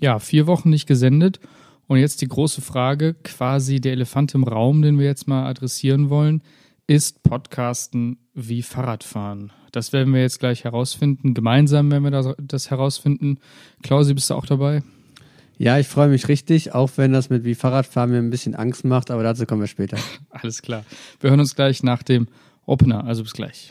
ja, vier Wochen nicht gesendet. Und jetzt die große Frage, quasi der Elefant im Raum, den wir jetzt mal adressieren wollen, ist Podcasten wie Fahrradfahren? Das werden wir jetzt gleich herausfinden. Gemeinsam werden wir das, das herausfinden. Klausi, bist du auch dabei? Ja, ich freue mich richtig, auch wenn das mit wie Fahrradfahren mir ein bisschen Angst macht, aber dazu kommen wir später. Alles klar. Wir hören uns gleich nach dem Opener, also bis gleich.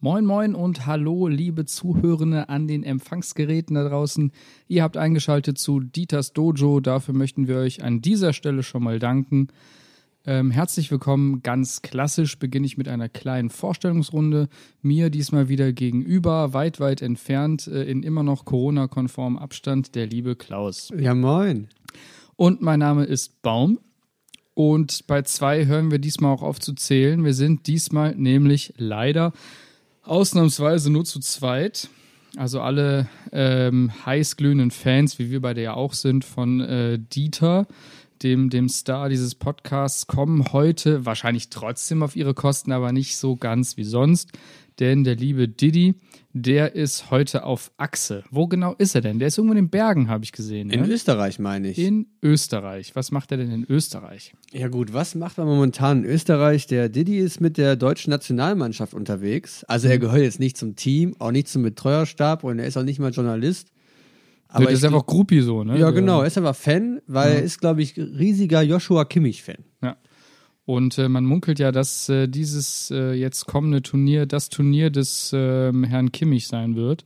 Moin, moin und hallo, liebe Zuhörende an den Empfangsgeräten da draußen. Ihr habt eingeschaltet zu Dieters Dojo. Dafür möchten wir euch an dieser Stelle schon mal danken. Ähm, herzlich willkommen. Ganz klassisch beginne ich mit einer kleinen Vorstellungsrunde. Mir diesmal wieder gegenüber, weit, weit entfernt, äh, in immer noch Corona-konform Abstand, der liebe Klaus. Ja, moin. Und mein Name ist Baum. Und bei zwei hören wir diesmal auch auf zu zählen. Wir sind diesmal nämlich leider ausnahmsweise nur zu zweit. Also alle ähm, heißglühenden Fans, wie wir beide ja auch sind, von äh, Dieter, dem, dem Star dieses Podcasts, kommen heute wahrscheinlich trotzdem auf ihre Kosten, aber nicht so ganz wie sonst. Denn der liebe Didi, der ist heute auf Achse. Wo genau ist er denn? Der ist irgendwo in den Bergen, habe ich gesehen. In ne? Österreich meine ich. in Österreich. Was macht er denn in Österreich? ja gut, was macht man momentan in Österreich? Der Didi ist mit der deutschen Nationalmannschaft unterwegs. Also er gehört jetzt nicht zum Team, auch nicht zum Betreuerstab und er ist auch nicht mal Journalist. Aber das ich ist einfach Gruppi so, ne? Ja, genau. Er ist aber Fan, weil er ist, glaube ich, riesiger Joshua Kimmich-Fan. Ja. Und äh, man munkelt ja, dass äh, dieses äh, jetzt kommende Turnier das Turnier des ähm, Herrn Kimmich sein wird.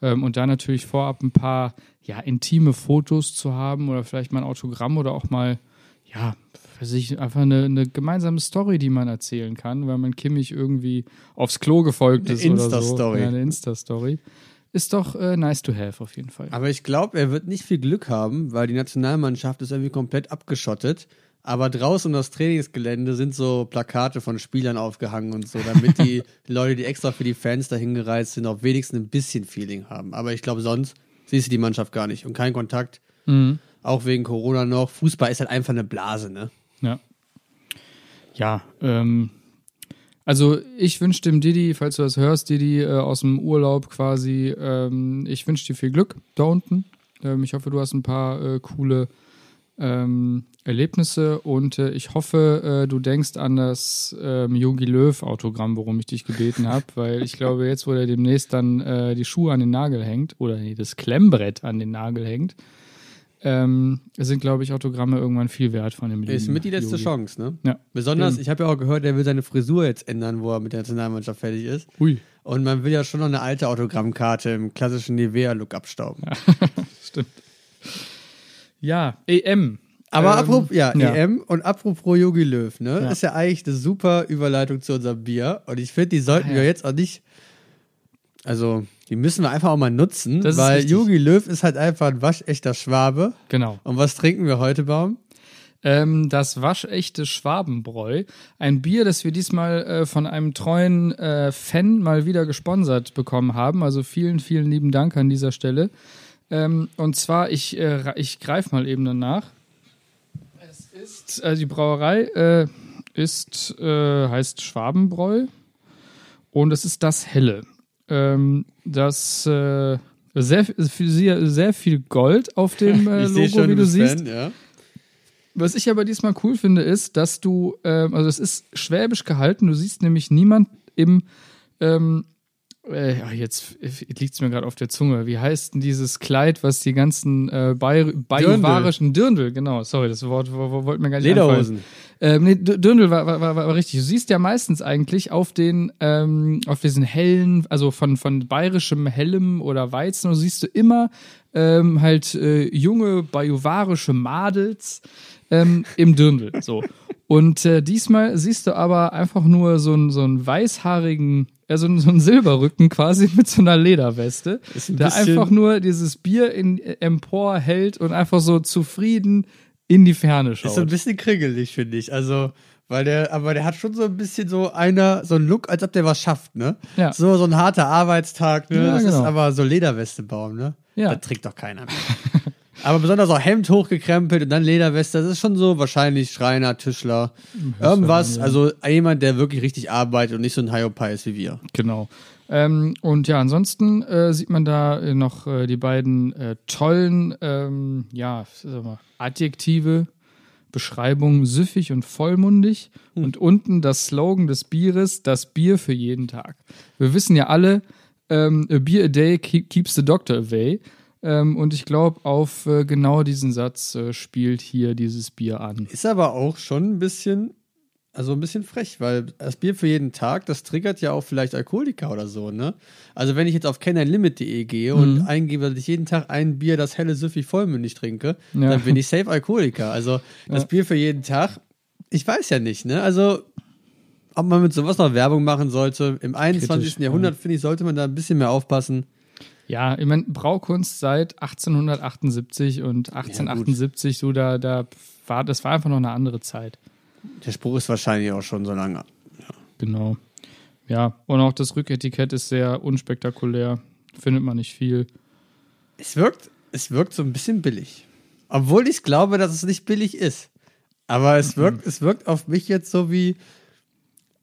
Ähm, und da natürlich vorab ein paar ja, intime Fotos zu haben oder vielleicht mal ein Autogramm oder auch mal, ja, für sich einfach eine, eine gemeinsame Story, die man erzählen kann, weil man Kimmich irgendwie aufs Klo gefolgt Eine ist oder so. Insta-Story. Ja, eine Insta-Story. Ist doch äh, nice to have auf jeden Fall. Aber ich glaube, er wird nicht viel Glück haben, weil die Nationalmannschaft ist irgendwie komplett abgeschottet. Aber draußen um das Trainingsgelände sind so Plakate von Spielern aufgehangen und so, damit die Leute, die extra für die Fans dahin gereist sind, auch wenigstens ein bisschen Feeling haben. Aber ich glaube, sonst siehst du die Mannschaft gar nicht und kein Kontakt. Mhm. Auch wegen Corona noch. Fußball ist halt einfach eine Blase, ne? Ja. Ja, ähm, also ich wünsche dem Didi, falls du das hörst, Didi äh, aus dem Urlaub quasi, ähm, ich wünsche dir viel Glück da unten. Ähm, ich hoffe, du hast ein paar äh, coole ähm, Erlebnisse und äh, ich hoffe, äh, du denkst an das ähm, Yogi Löw Autogramm, worum ich dich gebeten habe, weil ich glaube, jetzt, wo er demnächst dann äh, die Schuhe an den Nagel hängt oder nee, das Klemmbrett an den Nagel hängt, ähm, sind, glaube ich, Autogramme irgendwann viel wert von dem Ist lieben mit die letzte Yogi. Chance, ne? Ja. Besonders, ich habe ja auch gehört, er will seine Frisur jetzt ändern, wo er mit der Nationalmannschaft fertig ist. Ui. Und man will ja schon noch eine alte Autogrammkarte im klassischen Nivea-Look abstauben. Stimmt. Ja, EM. Aber Ähm, apropos, ja, ja. EM und apropos Yogi Löw, ne? Ja. Ist ja eigentlich eine super Überleitung zu unserem Bier. Und ich finde, die sollten Ah, ja. wir jetzt auch nicht. Also, die müssen wir einfach auch mal nutzen, Das weil. Yogi Löw ist halt einfach ein waschechter Schwabe. Genau. Und was trinken wir heute, Baum? Ähm, das waschechte Schwabenbräu. Ein Bier, das wir diesmal äh, von einem treuen äh, Fan mal wieder gesponsert bekommen haben. Also vielen, vielen lieben Dank an dieser Stelle. Ähm, und zwar, ich, äh, ich greife mal eben danach. Es ist, also die Brauerei äh, ist, äh, heißt Schwabenbräu. Und es ist das Helle. Ähm, das äh, sehr, sehr, sehr viel Gold auf dem äh, Logo, schon, wie du siehst. Fan, ja. Was ich aber diesmal cool finde, ist, dass du, ähm, also es ist schwäbisch gehalten, du siehst nämlich niemand im, ähm, äh, jetzt liegt es mir gerade auf der Zunge. Wie heißt denn dieses Kleid, was die ganzen äh, Bayer- bajuwarischen Dirndl, genau, sorry, das Wort wo, wo, wollte mir gar nicht Lederhosen. einfallen. Ähm, nee, D- Dirndl war, war, war, war richtig. Du siehst ja meistens eigentlich auf den, ähm, auf diesen hellen, also von, von bayerischem Hellem oder Weizen, du siehst du immer ähm, halt äh, junge bajuwarische Madels ähm, im Dirndl. So. Und äh, diesmal siehst du aber einfach nur so einen, so einen weißhaarigen, äh, so, einen, so einen Silberrücken quasi mit so einer Lederweste, ein der einfach nur dieses Bier in, äh, empor hält und einfach so zufrieden in die Ferne Ist so ein schaut. bisschen kringelig, finde ich. Also, weil der, aber der hat schon so ein bisschen so einer, so einen Look, als ob der was schafft, ne? Ja. So, so ein harter Arbeitstag, ne? Ja, das ist genau. aber so Lederweste bauen, ne? Ja. Das trägt doch keiner mehr. aber besonders auch Hemd hochgekrempelt und dann Lederweste, das ist schon so wahrscheinlich Schreiner, Tischler, irgendwas, also jemand, der wirklich richtig arbeitet und nicht so ein Hyopai ist wie wir. Genau. Ähm, und ja, ansonsten äh, sieht man da noch äh, die beiden äh, tollen, ähm, ja, sag mal, Adjektive, Beschreibungen, süffig und vollmundig. Und unten das Slogan des Bieres, das Bier für jeden Tag. Wir wissen ja alle, ähm, a beer a day keep, keeps the doctor away. Ähm, und ich glaube, auf äh, genau diesen Satz äh, spielt hier dieses Bier an. Ist aber auch schon ein bisschen, also ein bisschen frech, weil das Bier für jeden Tag, das triggert ja auch vielleicht Alkoholiker oder so, ne? Also wenn ich jetzt auf kenneinlimit.de gehe Mhm. und eingebe, dass ich jeden Tag ein Bier, das helle süffig vollmündig trinke, Ja. dann bin ich safe Alkoholiker. Also das Ja. Bier für jeden Tag, ich weiß ja nicht, ne? Also ob man mit sowas noch Werbung machen sollte, im 21. Kritisch, Jahrhundert, finde ich, sollte man da ein bisschen mehr aufpassen. Ja, ich meine, Braukunst seit 1878 und 1878, so da, da war, das war einfach noch eine andere Zeit. Der Spruch ist wahrscheinlich auch schon so lange. Genau. Ja, und auch das Rücketikett ist sehr unspektakulär. Findet man nicht viel. Es wirkt, es wirkt so ein bisschen billig. Obwohl ich glaube, dass es nicht billig ist. Aber es wirkt, es wirkt auf mich jetzt so wie,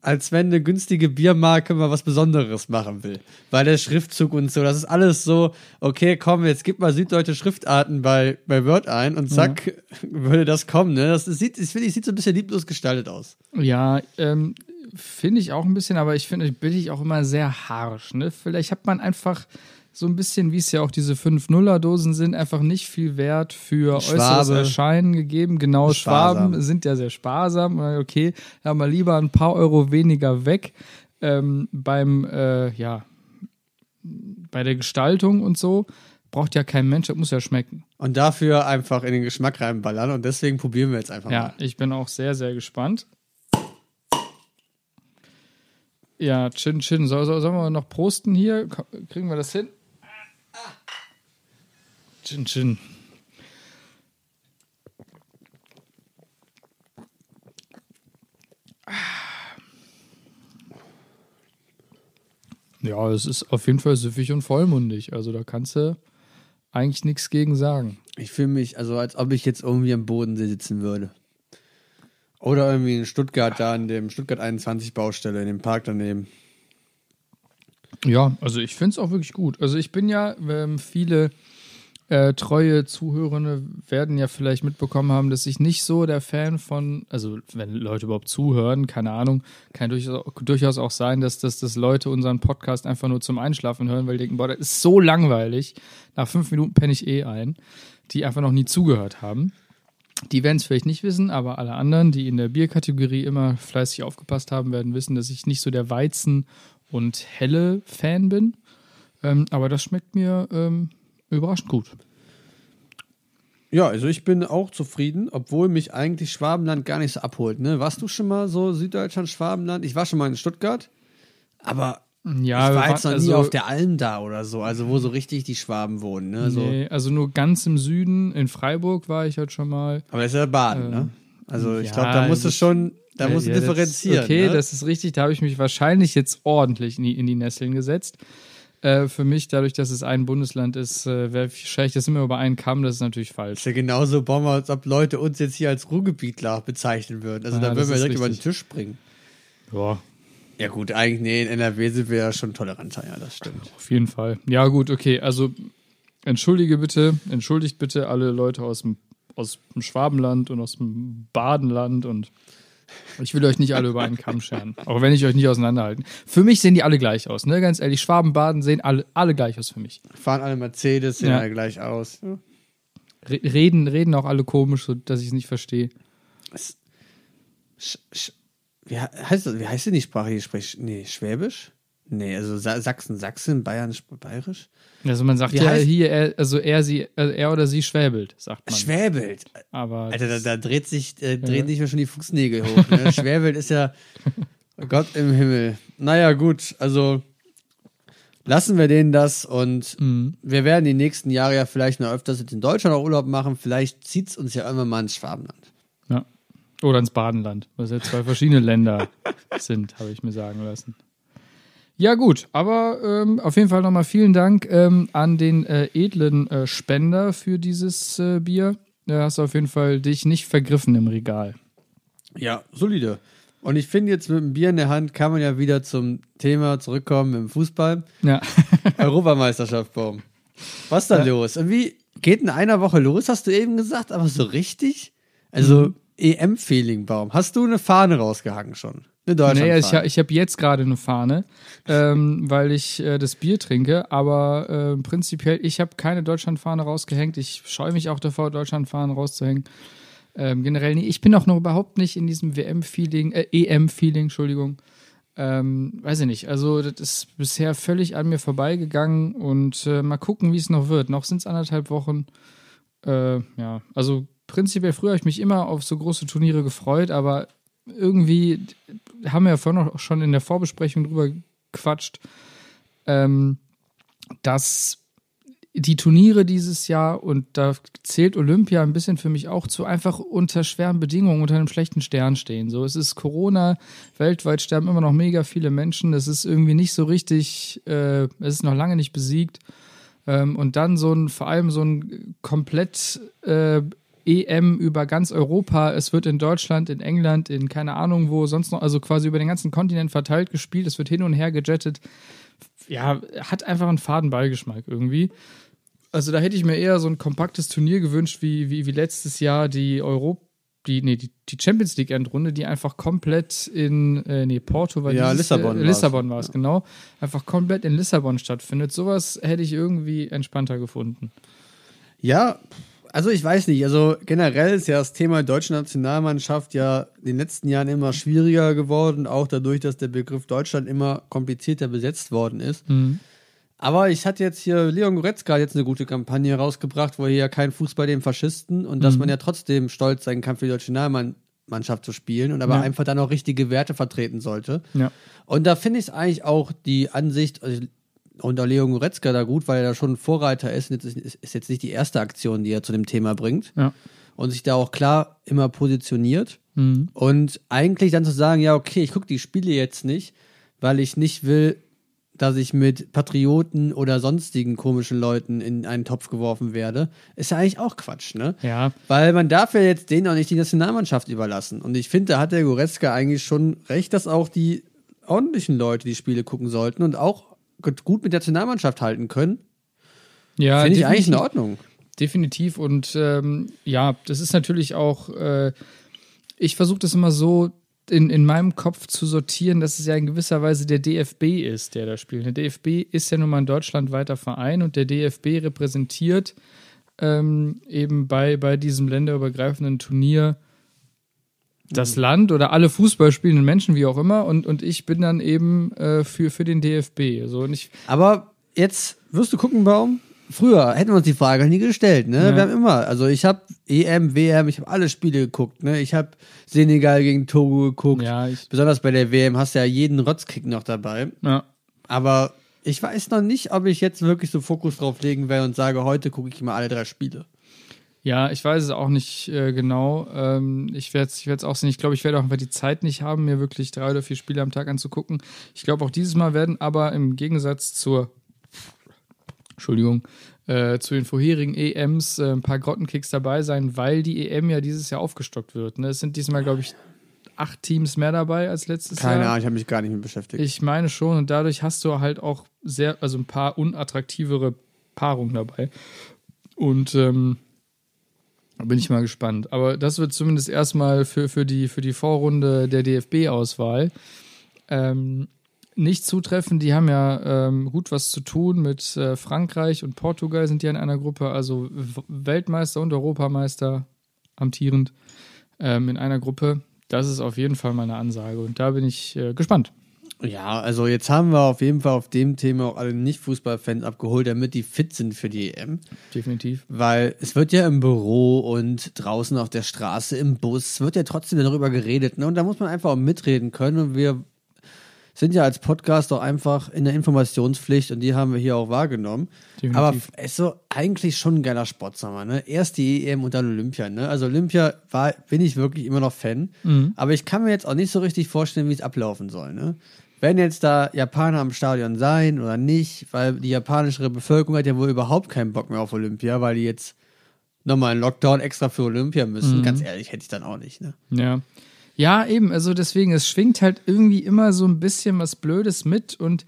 als wenn eine günstige Biermarke mal was Besonderes machen will. Weil der Schriftzug und so, das ist alles so, okay, komm, jetzt gib mal süddeutsche Schriftarten bei, bei Word ein und zack, würde das kommen. Ne? Das sieht, ich finde, sieht so ein bisschen lieblos gestaltet aus. Ja, ähm, finde ich auch ein bisschen, aber ich finde billig auch immer sehr harsch. Ne? Vielleicht hat man einfach so ein bisschen, wie es ja auch diese 5-0er-Dosen sind, einfach nicht viel Wert für äußeres Schwabe. Erscheinen gegeben. Genau, Sparsam. Schwaben sind ja sehr sparsam. Okay, da mal lieber ein paar Euro weniger weg ähm, beim, äh, ja, bei der Gestaltung und so. Braucht ja kein Mensch, das muss ja schmecken. Und dafür einfach in den Geschmack reinballern und deswegen probieren wir jetzt einfach Ja, mal. ich bin auch sehr, sehr gespannt. Ja, Chin Chin. Soll, soll, sollen wir noch prosten hier? Kriegen wir das hin? Chin Chin. Ja, es ist auf jeden Fall süffig und vollmundig. Also da kannst du eigentlich nichts gegen sagen. Ich fühle mich, also als ob ich jetzt irgendwie am Bodensee sitzen würde. Oder irgendwie in Stuttgart, da an dem Stuttgart 21 Baustelle, in dem Park daneben. Ja, also ich finde es auch wirklich gut. Also ich bin ja, ähm, viele äh, treue Zuhörende werden ja vielleicht mitbekommen haben, dass ich nicht so der Fan von, also wenn Leute überhaupt zuhören, keine Ahnung, kann durchaus, durchaus auch sein, dass, dass, dass Leute unseren Podcast einfach nur zum Einschlafen hören, weil die denken, boah, das ist so langweilig. Nach fünf Minuten penne ich eh ein, die einfach noch nie zugehört haben. Die werden es vielleicht nicht wissen, aber alle anderen, die in der Bierkategorie immer fleißig aufgepasst haben, werden wissen, dass ich nicht so der Weizen- und helle Fan bin. Ähm, aber das schmeckt mir ähm, überraschend gut. Ja, also ich bin auch zufrieden, obwohl mich eigentlich Schwabenland gar nicht so abholt. Ne? Warst du schon mal so Süddeutschland, Schwabenland? Ich war schon mal in Stuttgart, aber Ja, ich war jetzt noch waren- nie also- auf der Alm da oder so, also wo so richtig die Schwaben wohnen. Ne? So. Nee, also nur ganz im Süden, in Freiburg war ich halt schon mal. Aber das ist ja Baden, ne? Also ich ja, glaube, da musst du das- schon, da Ja, musst du ja, das- differenzieren. Okay, ne? das ist richtig. Da habe ich mich wahrscheinlich jetzt ordentlich in die, in die Nesseln gesetzt. Äh, für mich, dadurch, dass es ein Bundesland ist, äh, wäre wahrscheinlich das immer über einen Kamm. Das ist natürlich falsch. ist ja genauso Bomber, als ob Leute uns jetzt hier als Ruhrgebietler bezeichnen würden. Also Ja, da das würden wir direkt über den richtig. Tisch springen. Ja, Ja gut, eigentlich, nee, in NRW sind wir ja schon toleranter, ja, das stimmt. auf jeden Fall. Ja, gut, okay. Also entschuldige bitte, entschuldigt bitte alle Leute aus dem, aus dem Schwabenland und aus dem Badenland und ich will euch nicht alle über einen Kamm scheren. Auch wenn ich euch nicht auseinanderhalten. Für mich sehen die alle gleich aus, ne? Ganz ehrlich, Schwaben, Baden sehen alle, alle gleich aus für mich. Fahren alle Mercedes, sehen Ja. alle gleich aus. Ja. Re reden, reden auch alle komisch, so dass ich es nicht verstehe. Sch, sch, wie he- heißt das, wie heißt denn die Sprache hier? Sprich, nee, Schwäbisch? Nee, also Sa Sachsen, Sachsen, Bayern, Bayerisch? Also man sagt Wie ja heißt- hier, er, also er, sie, also er oder sie schwäbelt, sagt man. Schwäbelt. Aber Alter, da, da dreht sich, äh, drehen Ja. sich mir schon die Fußnägel hoch. Ne? Schwerwild ist ja Gott im Himmel. Naja, gut, also lassen wir denen das und Mhm. wir werden die nächsten Jahre ja vielleicht noch öfters in Deutschland auch Urlaub machen. Vielleicht zieht es uns ja irgendwann mal ins Schwabenland. Ja. Oder ins Badenland, was ja zwei verschiedene Länder sind, habe ich mir sagen lassen. Ja, gut, aber ähm, auf jeden Fall nochmal vielen Dank ähm, an den äh, edlen äh, Spender für dieses äh, Bier. Da hast du auf jeden Fall dich nicht vergriffen im Regal. Ja, solide. Und ich finde jetzt mit dem Bier in der Hand kann man ja wieder zum Thema zurückkommen im Fußball. Ja. Europameisterschaft, Baum. Was ist da los? Irgendwie geht in einer Woche los, hast du eben gesagt, aber so richtig? Also EM-Feeling, Baum. Hast du eine Fahne rausgehangen schon? Eine Deutschland Nee, ich, ich habe jetzt gerade eine Fahne, ähm, weil ich äh, das Bier trinke, aber äh, prinzipiell, ich habe keine Deutschlandfahne rausgehängt. Ich scheue mich auch davor, Deutschlandfahnen rauszuhängen. Ähm, generell nie. Ich bin auch noch überhaupt nicht in diesem WM-Feeling, äh, EM-Feeling, Entschuldigung. Ähm, weiß ich nicht. Also, das ist bisher völlig an mir vorbeigegangen und äh, mal gucken, wie es noch wird. Noch sind es anderthalb Wochen. Äh, ja, also prinzipiell früher habe ich mich immer auf so große Turniere gefreut, aber irgendwie haben wir ja vorhin auch schon in der Vorbesprechung drüber gequatscht, ähm, dass die Turniere dieses Jahr, und da zählt Olympia ein bisschen für mich auch zu, einfach unter schweren Bedingungen, unter einem schlechten Stern stehen. So, es ist Corona, weltweit sterben immer noch mega viele Menschen, es ist irgendwie nicht so richtig, äh, es ist noch lange nicht besiegt. Ähm, und dann so ein, vor allem so ein komplett äh, EM über ganz Europa. Es wird in Deutschland, in England, in keine Ahnung wo, sonst noch, also quasi über den ganzen Kontinent verteilt gespielt. Es wird hin und her gejettet. Ja, hat einfach einen faden Beigeschmack irgendwie. Also da hätte ich mir eher so ein kompaktes Turnier gewünscht, wie, wie, wie letztes Jahr die Europa, die, nee, die, Champions League Endrunde, die einfach komplett in, äh, nee, Porto war Ja, dieses, Lissabon äh. Lissabon war es, genau. Einfach komplett in Lissabon stattfindet. Sowas hätte ich irgendwie entspannter gefunden. Ja, also ich weiß nicht. Also generell ist ja das Thema deutsche Nationalmannschaft ja in den letzten Jahren immer schwieriger geworden, auch dadurch, dass der Begriff Deutschland immer komplizierter besetzt worden ist. Aber ich hatte jetzt hier, Leon Goretzka hat jetzt eine gute Kampagne rausgebracht, wo hier ja kein Fußball den Faschisten und dass man ja trotzdem stolz sein kann, für die deutsche Nationalmannschaft zu spielen und aber Ja. einfach dann auch richtige Werte vertreten sollte. Ja. Und da finde ich es eigentlich auch die Ansicht also unter Leon Goretzka da gut, weil er da schon Vorreiter ist. Und jetzt ist, ist jetzt nicht die erste Aktion, die er zu dem Thema bringt. Ja. Und sich da auch klar immer positioniert. Mhm. Und eigentlich dann zu sagen, ja, okay, ich gucke die Spiele jetzt nicht, weil ich nicht will, dass ich mit Patrioten oder sonstigen komischen Leuten in einen Topf geworfen werde, ist ja eigentlich auch Quatsch, ne? Ja, Weil man darf ja jetzt denen auch nicht die Nationalmannschaft überlassen. Und ich finde, da hat der Goretzka eigentlich schon recht, dass auch die ordentlichen Leute die Spiele gucken sollten und auch gut mit der Nationalmannschaft halten können. ja finde ich eigentlich in. Ordnung. Definitiv. Und ähm, ja, das ist natürlich auch, äh, ich versuche das immer so in, in meinem Kopf zu sortieren, dass es ja in gewisser Weise der DFB ist, der da spielt. Der DFB ist ja nun mal ein deutschlandweiter Verein und der DFB repräsentiert ähm, eben bei, bei diesem länderübergreifenden Turnier das Land oder alle Fußball spielenden Menschen, wie auch immer. Und, und ich bin dann eben äh, für, für den DFB. So, und ich, Aber jetzt wirst du gucken, Baum. Früher hätten wir uns die Frage nie gestellt, ne? Ja. Wir haben immer, also ich habe EM, WM, ich habe alle Spiele geguckt, ne? Ich habe Senegal gegen Togo geguckt. ja, ich, Besonders bei der WM hast du ja jeden Rotzkick noch dabei. ja. Aber ich weiß noch nicht, ob ich jetzt wirklich so Fokus drauf legen werde und sage, heute gucke ich mal alle drei Spiele. Ja, ich weiß es auch nicht äh, genau. Ähm, ich werde es ich werd's auch sehen. Ich glaube, ich werde auch einfach die Zeit nicht haben, mir wirklich drei oder vier Spiele am Tag anzugucken. Ich glaube, auch dieses Mal werden aber im Gegensatz zur, Entschuldigung, äh, zu den vorherigen EMs äh, ein paar Grottenkicks dabei sein, weil die EM ja dieses Jahr aufgestockt wird. Ne? Es sind diesmal, glaube ich, acht Teams mehr dabei als letztes Keine Jahr. Ahnung, ich habe mich gar nicht mit beschäftigt. Ich meine schon, und dadurch hast du halt auch sehr, also ein paar unattraktivere Paarungen dabei. Und ähm, bin ich mal gespannt. Aber das wird zumindest erstmal für, für, die, für die Vorrunde der DFB-Auswahl ähm, nicht zutreffen. Die haben ja ähm, gut was zu tun mit äh, Frankreich und Portugal sind ja in einer Gruppe, also Weltmeister und Europameister amtierend ähm, in einer Gruppe. Das ist auf jeden Fall meine Ansage und da bin ich äh, gespannt. Ja, also jetzt haben wir auf jeden Fall auf dem Thema auch alle Nicht-Fußballfans abgeholt, damit die fit sind für die EM. Definitiv. Weil es wird ja im Büro und draußen auf der Straße, im Bus, wird ja trotzdem darüber geredet. Ne? Und da muss man einfach auch mitreden können. Und wir sind ja als Podcast auch einfach in der Informationspflicht und die haben wir hier auch wahrgenommen. Definitiv. Aber es ist so eigentlich schon ein geiler Sportsommer, ne? Erst die EM und dann Olympia, ne? Also Olympia war, bin ich wirklich immer noch Fan. Aber ich kann mir jetzt auch nicht so richtig vorstellen, wie es ablaufen soll, ne? Werden jetzt da Japaner am Stadion sein oder nicht? Weil die japanische Bevölkerung hat ja wohl überhaupt keinen Bock mehr auf Olympia, weil die jetzt nochmal einen Lockdown extra für Olympia müssen. Ganz ehrlich, hätte ich dann auch nicht, ne? Ja. Ja, eben, also deswegen, es schwingt halt irgendwie immer so ein bisschen was Blödes mit und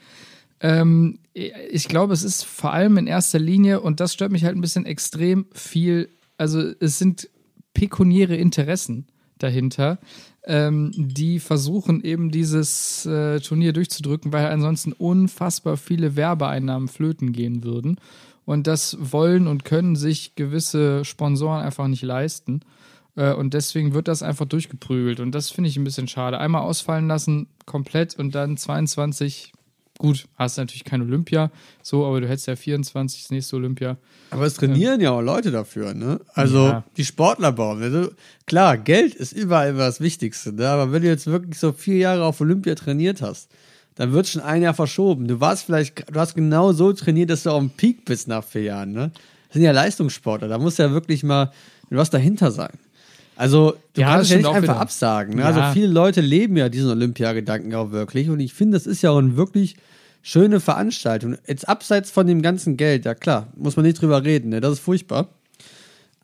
ähm, ich glaube, es ist vor allem in erster Linie, und das stört mich halt ein bisschen extrem viel, also es sind pekuniäre Interessen dahinter, ähm, die versuchen eben dieses äh, Turnier durchzudrücken, weil ansonsten unfassbar viele Werbeeinnahmen flöten gehen würden. Und das wollen und können sich gewisse Sponsoren einfach nicht leisten. Äh, Und deswegen wird das einfach durchgeprügelt. Und das finde ich ein bisschen schade. Einmal ausfallen lassen, komplett und dann 22. Gut, hast natürlich kein Olympia, so, aber du hättest ja 24 das nächste Olympia. Aber es trainieren ja auch Leute dafür, ne? Also Ja. die Sportler bauen. Also, klar, Geld ist überall immer das Wichtigste, ne? Aber wenn du jetzt wirklich so vier Jahre auf Olympia trainiert hast, dann wird schon ein Jahr verschoben. Du warst vielleicht, du hast genau so trainiert, dass du auf dem Peak bist nach vier Jahren, ne? Das sind ja Leistungssportler, da muss ja wirklich mal was dahinter sein. Also, du Ja, kannst ja nicht einfach wieder. absagen. Ne? Ja. Also, viele Leute leben ja diesen Olympiagedanken auch wirklich. Und ich finde, das ist ja auch eine wirklich schöne Veranstaltung. Jetzt abseits von dem ganzen Geld, ja klar, muss man nicht drüber reden, ne? das ist furchtbar.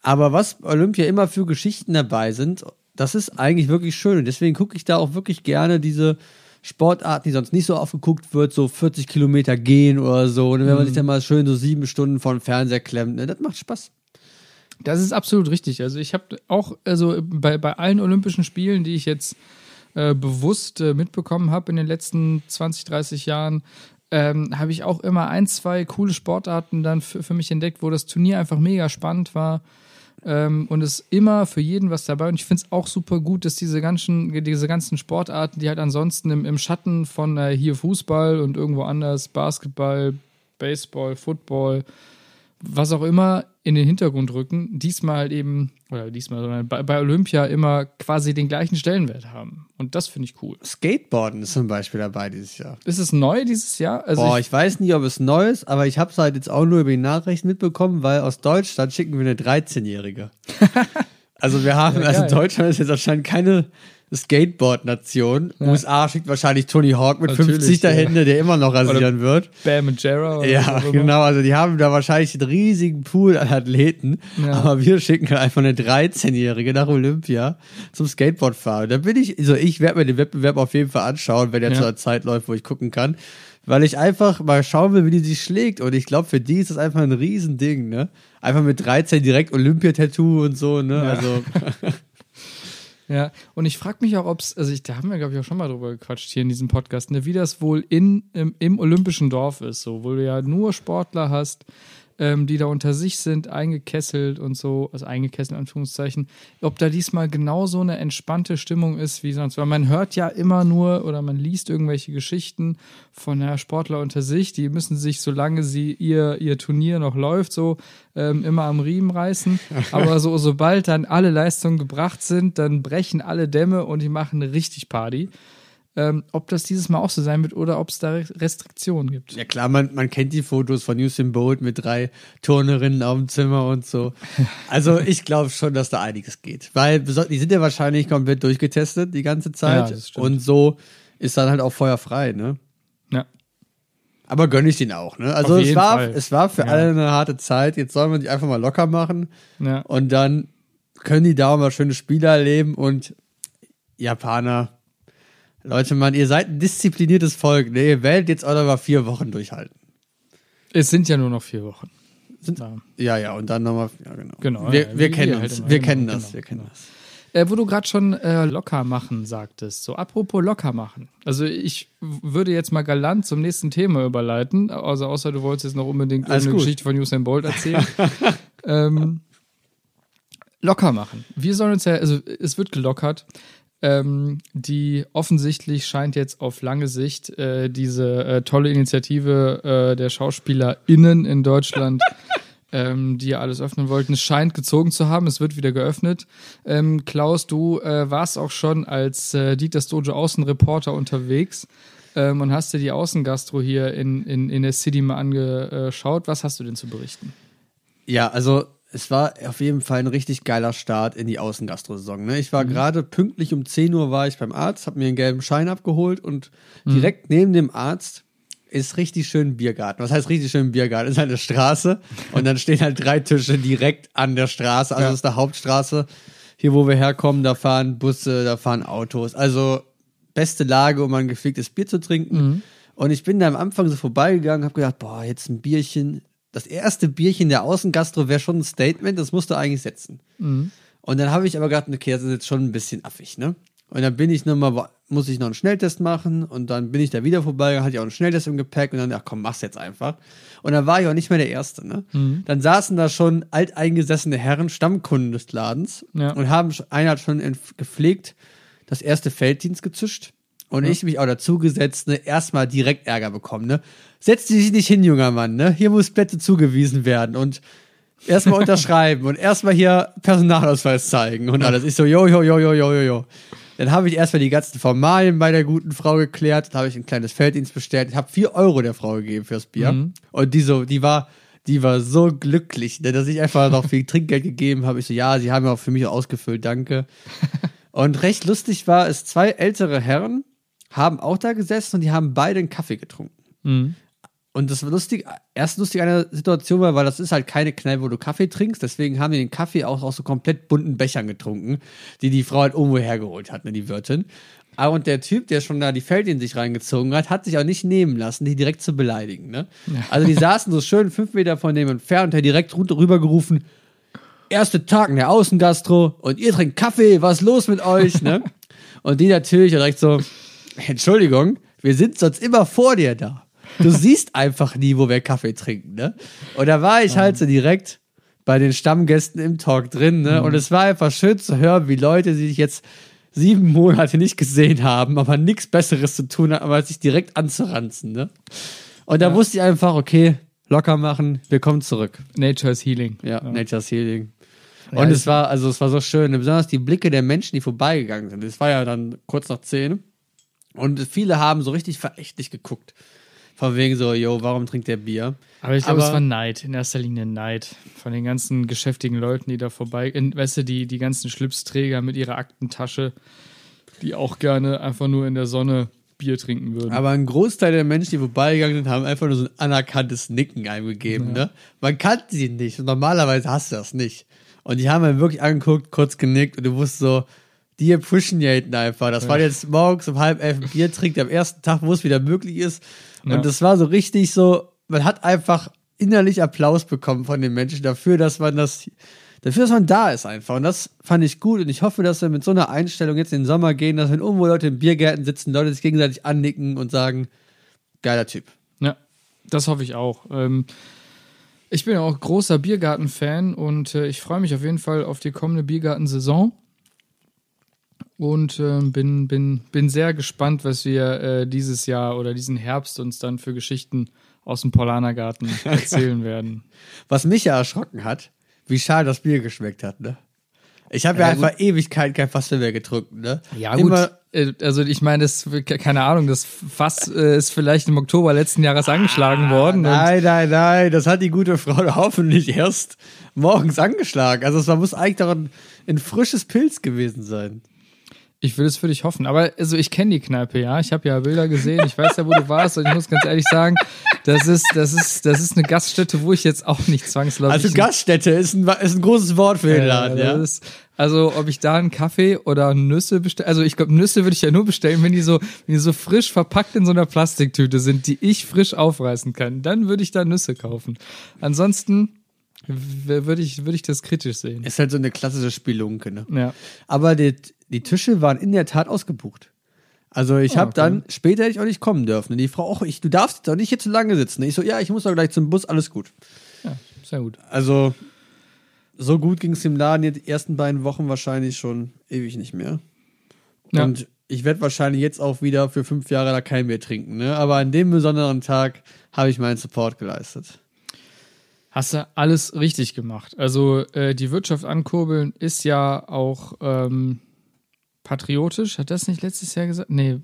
Aber was Olympia immer für Geschichten dabei sind, das ist eigentlich wirklich schön. Und deswegen gucke ich da auch wirklich gerne diese Sportarten, die sonst nicht so aufgeguckt wird, so 40 Kilometer gehen oder so. Und wenn man sich dann mal schön so sieben Stunden vor den Fernseher klemmt, ne? das macht Spaß. Das ist absolut richtig. Also ich habe auch, also bei, bei allen Olympischen Spielen, die ich jetzt äh, bewusst äh, mitbekommen habe in den letzten 20, 30 Jahren, ähm, habe ich auch immer ein, zwei coole Sportarten dann für, mich entdeckt, wo das Turnier einfach mega spannend war. Ähm, und es immer für jeden was dabei. Und ich finde es auch super gut, dass diese ganzen, diese ganzen Sportarten, die halt ansonsten im, im Schatten von äh, hier Fußball und irgendwo anders Basketball, Baseball, Football, was auch immer in den Hintergrund rücken, diesmal eben, oder diesmal, sondern bei, bei Olympia immer quasi den gleichen Stellenwert haben. Und das finde ich cool. Skateboarden ist zum Beispiel dabei dieses Jahr. Ist es neu dieses Jahr? Also Boah, ich, ich weiß nicht, ob es neu ist, aber ich habe es halt jetzt auch nur über die Nachrichten mitbekommen, weil aus Deutschland schicken wir eine 13-Jährige. also wir haben, Ja, also. Deutschland ist jetzt anscheinend keine Skateboard-Nation. USA schickt wahrscheinlich Tony Hawk mit Natürlich, 50 ja. dahinter, der immer noch rasieren wird. Bam und Jarrah. oder Ja, immer. genau. Also die haben da wahrscheinlich einen riesigen Pool an Athleten. Ja. Aber wir schicken einfach eine 13-Jährige nach Olympia zum Skateboardfahren. Da bin ich, also ich werde mir den Wettbewerb auf jeden Fall anschauen, wenn er Ja. zu einer Zeit läuft, wo ich gucken kann. Weil ich einfach mal schauen will, wie die sich schlägt. Und ich glaube, für die ist das einfach ein Riesending, ne? Einfach mit 13 direkt Olympia-Tattoo und so, ne? Also, Ja, und ich frage mich auch, ob es, also ich, da haben wir, glaube ich, auch schon mal drüber gequatscht hier in diesem Podcast, ne, wie das wohl in, im, im olympischen Dorf ist, so, wo du ja nur Sportler hast, ähm, die da unter sich sind, eingekesselt und so, also eingekesselt in Anführungszeichen, ob da diesmal genau so eine entspannte Stimmung ist wie sonst, weil man hört ja immer nur oder man liest irgendwelche Geschichten von ja, Sportler unter sich, die müssen sich, solange sie ihr, ihr Turnier noch läuft, so ähm, immer am Riemen reißen, aber so, sobald dann alle Leistungen gebracht sind, dann brechen alle Dämme und die machen eine richtig Party. Ähm, ob das dieses Mal auch so sein wird oder ob es da Restriktionen gibt. ja klar, man, man kennt die Fotos von Usain Bolt mit drei Turnerinnen auf dem Zimmer und so. Also ich glaube schon, dass da einiges geht. Weil die sind ja wahrscheinlich komplett durchgetestet die ganze Ja, Zeit. stimmt. und so ist dann halt auch feuerfrei, ne? Ja. Aber gönne ich den auch, ne? Also es war, Fall. es war für Ja. alle eine harte Zeit. Jetzt soll man die einfach mal locker machen. Ja. Und dann können die da auch mal schöne Spiele erleben und Japaner. Leute, Mann, ihr seid ein diszipliniertes Volk. Ne? Ihr werdet jetzt auch noch mal vier Wochen durchhalten. Es sind ja nur noch vier Wochen. Sind- Ja. Ja, ja, und dann nochmal, ja, genau. Genau, Wir, ja, wir kennen halt uns. immer, wir genau, kennen das. genau, wir kennen genau. das. Äh, wo du gerade schon äh, locker machen sagtest. So, apropos locker machen. Also ich würde jetzt mal galant zum nächsten Thema überleiten. Also außer du wolltest jetzt noch unbedingt Alles eine gut. Geschichte von Usain Bolt erzählen. ähm, locker machen. Wir sollen uns ja, also es wird gelockert. Ähm, die offensichtlich scheint jetzt auf lange Sicht äh, diese äh, tolle Initiative äh, der SchauspielerInnen in Deutschland, ähm, die ja alles öffnen wollten, es scheint gezogen zu haben. Es wird wieder geöffnet. Ähm, Klaus, du äh, warst auch schon als äh, Dieters Dojo Außenreporter unterwegs ähm, und hast dir die Außengastro hier in, in, in der City mal angeschaut. Was hast du denn zu berichten? Ja, also es war auf jeden Fall ein richtig geiler Start in die Außengastro-Saison. Ne? Ich war gerade pünktlich um 10 Uhr war ich beim Arzt, habe mir einen gelben Schein abgeholt und direkt neben dem Arzt ist richtig schön Biergarten. Was heißt richtig schön Biergarten? Ist halt eine Straße und dann stehen halt drei Tische direkt an der Straße. Also Ja. das ist der Hauptstraße. Hier, wo wir herkommen, da fahren Busse, da fahren Autos. Also beste Lage, um ein gepflegtes Bier zu trinken. Und ich bin da am Anfang so vorbeigegangen, habe gedacht, boah, jetzt ein Bierchen. Das erste Bierchen der Außengastro wäre schon ein Statement, das musst du eigentlich setzen. Und dann habe ich aber gedacht, okay, das ist jetzt schon ein bisschen affig, ne? Und dann bin ich nochmal, muss ich noch einen Schnelltest machen und dann bin ich da wieder vorbei, hatte ich auch einen Schnelltest im Gepäck und dann, ach komm, mach's jetzt einfach. Und dann war ich auch nicht mehr der Erste, ne? Dann saßen da schon alteingesessene Herren, Stammkunden des Ladens Ja. und haben, einer hat schon gepflegt das erste Felddienst gezischt und ich mich auch dazugesetzt, ne, erstmal direkt Ärger bekommen, ne? Setz dich nicht hin, junger Mann, ne? Hier muss Plätze zugewiesen werden und erstmal unterschreiben und erstmal hier Personalausweis zeigen und alles. Ich so, jo, jo, jo, jo, jo, jo, jo. Dann habe ich erstmal die ganzen Formalien bei der guten Frau geklärt, dann habe ich ein kleines Felddienst bestellt, ich habe vier Euro der Frau gegeben fürs Bier und die so, die war, die war so glücklich, ne, dass ich einfach noch viel Trinkgeld gegeben habe. Ich so, ja, sie haben ja auch für mich ausgefüllt, danke. Und recht lustig war es, zwei ältere Herren haben auch da gesessen und die haben beide einen Kaffee getrunken. Und das war lustig, erst lustig an der Situation war, weil das ist halt keine Kneipe, wo du Kaffee trinkst, deswegen haben die den Kaffee auch aus so komplett bunten Bechern getrunken, die die Frau halt irgendwo hergeholt hat, ne, die Wirtin. Ah, Und der Typ, der schon da die Feld in sich reingezogen hat, hat sich auch nicht nehmen lassen, die direkt zu beleidigen. Ne? Also die saßen so schön fünf Meter von dem entfernt und hat direkt runter rüber gerufen, erste Tag in der Außengastro und ihr trinkt Kaffee, was ist los mit euch, ne? Und die natürlich direkt so, Entschuldigung, wir sind sonst immer vor dir da. Du siehst einfach nie, wo wir Kaffee trinken, ne? Und da war ich halt so direkt bei den Stammgästen im Talk drin, ne? Und es war einfach schön zu hören, wie Leute, die sich jetzt sieben Monate nicht gesehen haben, aber nichts Besseres zu tun haben, als sich direkt anzuranzen, ne? Und da wusste ich einfach, okay, locker machen, wir kommen zurück. Nature is Healing. Ja, Nature's Healing. Ja, und es war, also es war so schön, besonders die Blicke der Menschen, die vorbeigegangen sind. Es war ja dann kurz nach zehn. Und viele haben so richtig verächtlich geguckt. Von wegen so, yo, warum trinkt der Bier? Aber ich glaube, es war Neid, in erster Linie Neid von den ganzen geschäftigen Leuten, die da vorbei, in, weißt du, die, die ganzen Schlipsträger mit ihrer Aktentasche, die auch gerne einfach nur in der Sonne Bier trinken würden. Aber ein Großteil der Menschen, die vorbeigegangen sind, haben einfach nur so ein anerkanntes Nicken eingegeben. Ne? Man kannte sie nicht. Und normalerweise hast du das nicht. Und die haben dann wirklich angeguckt, kurz genickt und du wusstest so, die appreciaten einfach. Das war jetzt morgens um halb elf ein Bier trinkt am ersten Tag, wo es wieder möglich ist. Und das war so richtig so, man hat einfach innerlich Applaus bekommen von den Menschen dafür, dass man das, dafür, dass man da ist einfach. Und das fand ich gut. Und ich hoffe, dass wir mit so einer Einstellung jetzt in den Sommer gehen, dass wenn irgendwo Leute in Biergärten sitzen, Leute sich gegenseitig annicken und sagen, geiler Typ. Ja, das hoffe ich auch. Ähm, ich bin auch großer Biergarten-Fan und äh, ich freue mich auf jeden Fall auf die kommende Biergartensaison. Und ähm, bin, bin, bin sehr gespannt, was wir äh, dieses Jahr oder diesen Herbst uns dann für Geschichten aus dem Paulanergarten erzählen werden. Was mich ja erschrocken hat, wie schade das Bier geschmeckt hat, ne? Ich habe ja, Ja, einfach Ewigkeit kein Fass mehr getrunken, ne? gut. Immer, Äh, also ich meine, das keine Ahnung, das Fass äh, ist vielleicht im Oktober letzten Jahres angeschlagen worden. Nein, nein, nein, das hat die gute Frau hoffentlich erst morgens angeschlagen. Also es muss eigentlich doch ein, ein frisches Pilz gewesen sein. Ich will es für dich hoffen. Aber also ich kenne die Kneipe, ja. Ich habe ja Bilder gesehen. Ich weiß ja, wo du warst. Und ich muss ganz ehrlich sagen, das ist, das ist, das ist eine Gaststätte, wo ich jetzt auch nicht zwangsläufig. Also Gaststätte ist ein, ist ein großes Wort für den Laden, ja. das ist, also ob ich da einen Kaffee oder Nüsse bestelle. Also ich glaube, Nüsse würde ich ja nur bestellen, wenn die so, wenn die so frisch verpackt in so einer Plastiktüte sind, die ich frisch aufreißen kann. Dann würde ich da Nüsse kaufen. Ansonsten würde ich, würde ich das kritisch sehen. Ist halt so eine klassische Spielunke, ne? Ja. Aber die, die Tische waren in der Tat ausgebucht. Also ich Ah, habe okay. dann, später hätte ich auch nicht kommen dürfen. Und die Frau, auch ich, du darfst doch nicht hier zu lange sitzen. Ich so, ja, ich muss doch gleich zum Bus, alles gut. Ja, sehr gut. Also so gut ging es dem Laden jetzt die ersten beiden Wochen wahrscheinlich schon ewig nicht mehr. Ja. Und ich werde wahrscheinlich jetzt auch wieder für fünf Jahre da kein Bier trinken, ne? Aber an dem besonderen Tag habe ich meinen Support geleistet. Hast du alles richtig gemacht. Also äh, die Wirtschaft ankurbeln ist ja auch ähm, patriotisch. Hat das nicht letztes Jahr gesagt? Nee.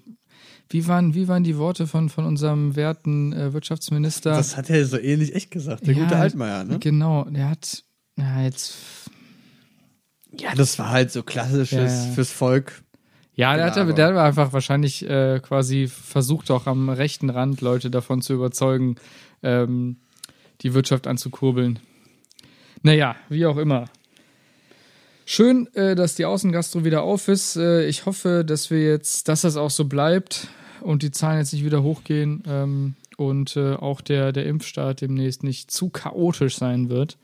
Wie waren, wie waren die Worte von, von unserem werten äh, Wirtschaftsminister? Das hat er so ähnlich echt gesagt, der Ja, gute Altmaier, ne? Genau, der hat, ja, jetzt Ja, das war halt so klassisches Ja, fürs Volk. Ja, der, Genau, hat, aber- der hat einfach wahrscheinlich äh, quasi versucht, auch am rechten Rand Leute davon zu überzeugen, ähm, die Wirtschaft anzukurbeln. Naja, wie auch immer. Schön, äh, dass die Außengastro wieder auf ist. Äh, ich hoffe, dass wir jetzt, dass das auch so bleibt und die Zahlen jetzt nicht wieder hochgehen ähm, und äh, auch der, der Impfstart demnächst nicht zu chaotisch sein wird.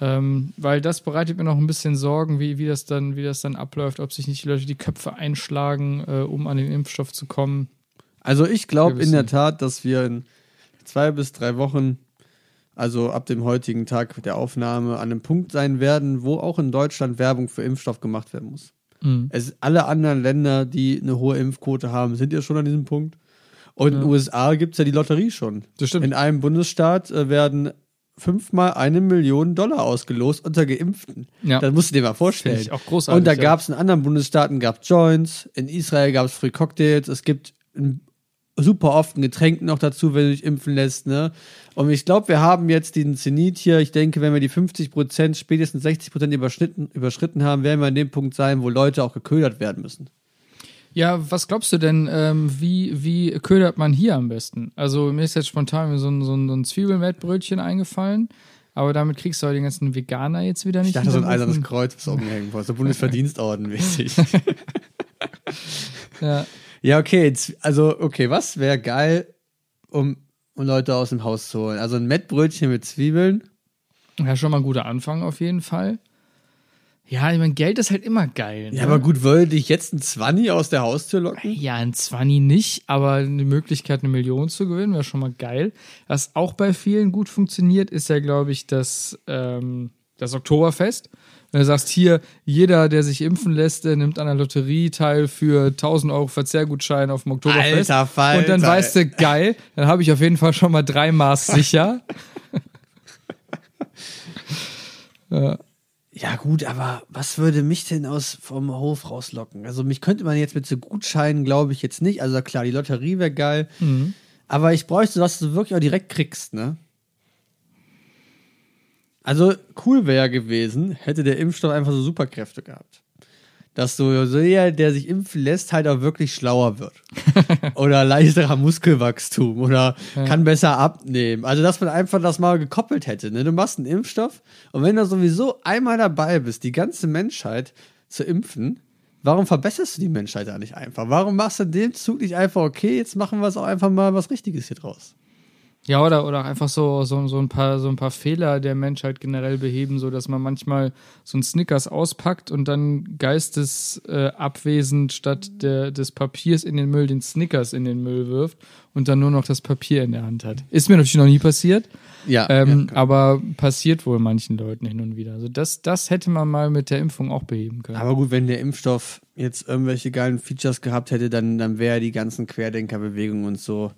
Ähm, weil das bereitet mir noch ein bisschen Sorgen, wie, wie, das dann, wie das dann abläuft, ob sich nicht die Leute die Köpfe einschlagen, äh, um an den Impfstoff zu kommen. Also ich glaube in der Tat, dass wir in zwei bis drei Wochen, also ab dem heutigen Tag der Aufnahme, an einem Punkt sein werden, wo auch in Deutschland Werbung für Impfstoff gemacht werden muss. Mhm. Es, alle anderen Länder, die eine hohe Impfquote haben, sind ja schon an diesem Punkt. Und in den USA gibt es ja die Lotterie schon. Das stimmt. In einem Bundesstaat äh, werden fünfmal eine Million Dollar ausgelost unter Geimpften. Ja. Das musst du dir mal vorstellen. Finde ich auch großartig, Und da ja. gab es in anderen Bundesstaaten gab Joints, in Israel gab es Free Cocktails, es gibt ein, super oft ein Getränk noch dazu, wenn du dich impfen lässt. Ne? Und ich glaube, wir haben jetzt den Zenit hier. Ich denke, wenn wir die 50 Prozent, spätestens 60 Prozent überschritten, überschritten haben, werden wir an dem Punkt sein, wo Leute auch geködert werden müssen. Ja, was glaubst du denn, ähm, wie, wie ködert man hier am besten? Also mir ist jetzt spontan so ein, so ein, so ein Zwiebelmettbrötchen eingefallen, aber damit kriegst du halt den ganzen Veganer jetzt wieder nicht. Ich dachte, so ein eisernes Kreuz ist umhängen, so Bundesverdienstorden mäßig. Ja. Ja, okay, jetzt, also, okay, was wäre geil, um, um Leute aus dem Haus zu holen? Also ein Mettbrötchen mit Zwiebeln. ja, schon mal ein guter Anfang auf jeden Fall. Ja, ich meine, Geld ist halt immer geil. Ne? Ja, aber gut, wollte ich jetzt ein Zwanni aus der Haustür locken? Ja, ein Zwanni nicht, aber die Möglichkeit, eine Million zu gewinnen, wäre schon mal geil. Was auch bei vielen gut funktioniert, ist ja, glaube ich, das, ähm, das Oktoberfest. Wenn du sagst, hier, jeder, der sich impfen lässt, der nimmt an der Lotterie teil für 1000 Euro Verzehrgutschein auf dem Oktoberfest. Alter Falter, Und dann weißt du, geil, dann habe ich auf jeden Fall schon mal drei Maß sicher. Ja, gut, aber was würde mich denn aus vom Hof rauslocken? Also, mich könnte man jetzt mit so Gutscheinen, glaube ich, jetzt nicht. Also, klar, die Lotterie wäre geil. Aber ich bräuchte, dass du wirklich auch direkt kriegst, ne? Also, cool wäre gewesen, hätte der Impfstoff einfach so Superkräfte gehabt. Dass so jeder, der sich impfen lässt, halt auch wirklich schlauer wird. oder leichterer Muskelwachstum oder kann besser abnehmen. Also, dass man einfach das mal gekoppelt hätte. Ne? Du machst einen Impfstoff und wenn du sowieso einmal dabei bist, die ganze Menschheit zu impfen, warum verbesserst du die Menschheit da nicht einfach? Warum machst du in dem Zug nicht einfach, okay, jetzt machen wir es auch einfach mal was Richtiges hier draus? Ja, oder, oder einfach so, so, so, ein paar, so ein paar Fehler der Menschheit generell beheben, so dass man manchmal so ein Snickers auspackt und dann geistesabwesend äh, statt der, des Papiers in den Müll den Snickers in den Müll wirft und dann nur noch das Papier in der Hand hat. Ist mir natürlich noch nie passiert, Ja, ähm, ja, aber passiert wohl manchen Leuten hin und wieder. Also das, das hätte man mal mit der Impfung auch beheben können. Aber gut, wenn der Impfstoff jetzt irgendwelche geilen Features gehabt hätte, dann, dann wäre die ganzen Querdenkerbewegungen und so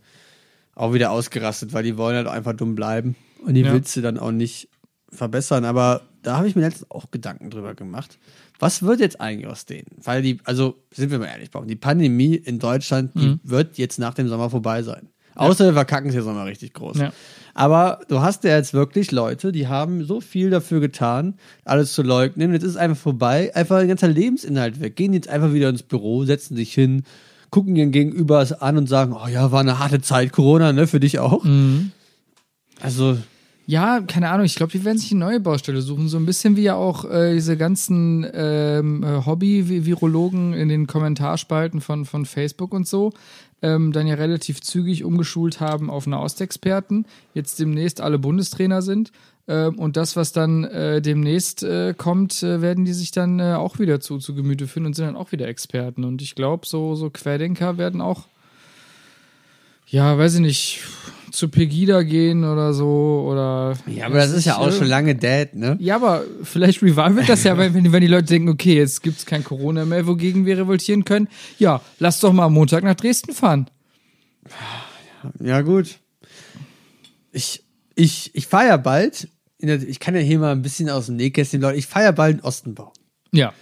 auch wieder ausgerastet, weil die wollen halt einfach dumm bleiben und die Ja. willst du dann auch nicht verbessern. Aber da habe ich mir letztens auch Gedanken drüber gemacht. Was wird jetzt eigentlich aus denen? Weil die, also sind wir mal ehrlich, die Pandemie in Deutschland, die Mhm. wird jetzt nach dem Sommer vorbei sein. Außer wir verkacken es jetzt nochmal richtig groß. Ja. Aber du hast ja jetzt wirklich Leute, die haben so viel dafür getan, alles zu leugnen. Jetzt ist es einfach vorbei, einfach ein ganzer Lebensinhalt weg. Gehen jetzt einfach wieder ins Büro, setzen sich hin, gucken ihren Gegenüber an und sagen, oh ja, war eine harte Zeit, Corona, ne, für dich auch. Mhm. Also, Ja, keine Ahnung. Ich glaube, die werden sich eine neue Baustelle suchen. So ein bisschen wie ja auch äh, diese ganzen ähm, äh, Hobby-Virologen in den Kommentarspalten von, von Facebook und so ähm, dann ja relativ zügig umgeschult haben auf Nahostexperten. Jetzt demnächst alle Bundestrainer sind. Ähm, und das, was dann äh, demnächst äh, kommt, äh, werden die sich dann äh, auch wieder zu, zu Gemüte führen und sind dann auch wieder Experten. Und ich glaube, so, so Querdenker werden auch, ja, weiß ich nicht, zu Pegida gehen oder so oder. Ja, aber das ist ja auch schon lange dead, ne? Ja, aber vielleicht revivet das ja, wenn, wenn die Leute denken, okay, jetzt gibt's kein Corona mehr, wogegen wir revoltieren können. Ja, lass doch mal am Montag nach Dresden fahren. Ja, gut. Ich, ich, ich fahre ja bald. in der- Ich kann ja hier mal ein bisschen aus dem Nähkästchen, Leute. Ich fahre ja bald in Ostenbau. Ja.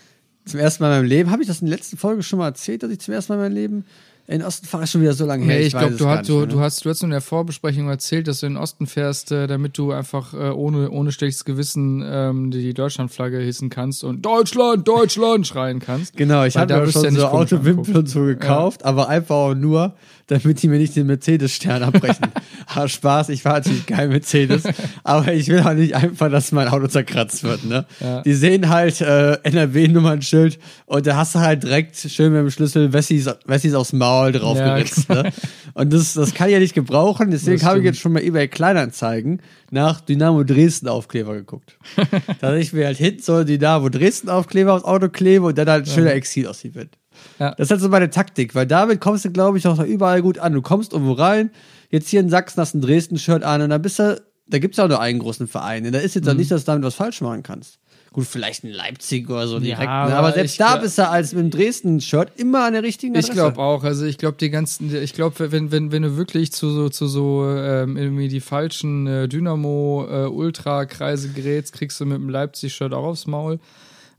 Zum ersten Mal in meinem Leben. Habe ich das in der letzten Folge schon mal erzählt, dass ich zum ersten Mal in meinem Leben in den Osten fahre? Ist schon wieder so lange her. Nee, ich weiß glaube, du, hast- du, mehr, du, ne? hast, du hast in der Vorbesprechung erzählt, dass du in den Osten fährst, äh, damit du einfach äh, ohne, ohne schlechtes Gewissen ähm, die Deutschlandflagge hissen kannst und Deutschland, Deutschland schreien kannst. Genau, ich habe mir schon ja so Autowimpel und so gekauft, aber einfach auch nur, damit die mir nicht den Mercedes-Stern abbrechen. ha, Spaß, ich fahre natürlich kein Mercedes, aber ich will auch nicht einfach, dass mein Auto zerkratzt wird. Ne? Ja. Die sehen halt äh, NRW-Nummernschild und da hast du halt direkt schön mit dem Schlüssel Wessis, Wessis aufs Maul draufgeritzt. Ja, ne? Und das, das kann ich ja nicht gebrauchen, deswegen habe ich jetzt schon mal eBay Kleinanzeigen nach Dynamo Dresden Aufkleber geguckt. dass ich mir halt hinten so Dynamo Dresden Aufkleber aufs Auto klebe und dann halt schöner Exil aus wie wird. Ja. Das ist halt so meine Taktik, weil damit kommst du, glaube ich, auch überall gut an. Du kommst irgendwo rein, jetzt hier in Sachsen hast du ein Dresden-Shirt an und dann bist du, da gibt es ja auch nur einen großen Verein. Da ist jetzt Mhm. auch nicht, dass du damit was falsch machen kannst. Gut, vielleicht ein Leipzig oder so direkt. Ja, ne? aber aber selbst ich da gla- bist du als mit dem Dresden-Shirt immer an der richtigen Ich Adresse. glaube auch. Also ich glaube die ganzen, ich glaube, wenn, wenn, wenn du wirklich zu so, zu so ähm, irgendwie die falschen äh, Dynamo äh, gerätst, kriegst du mit dem Leipzig-Shirt auch aufs Maul.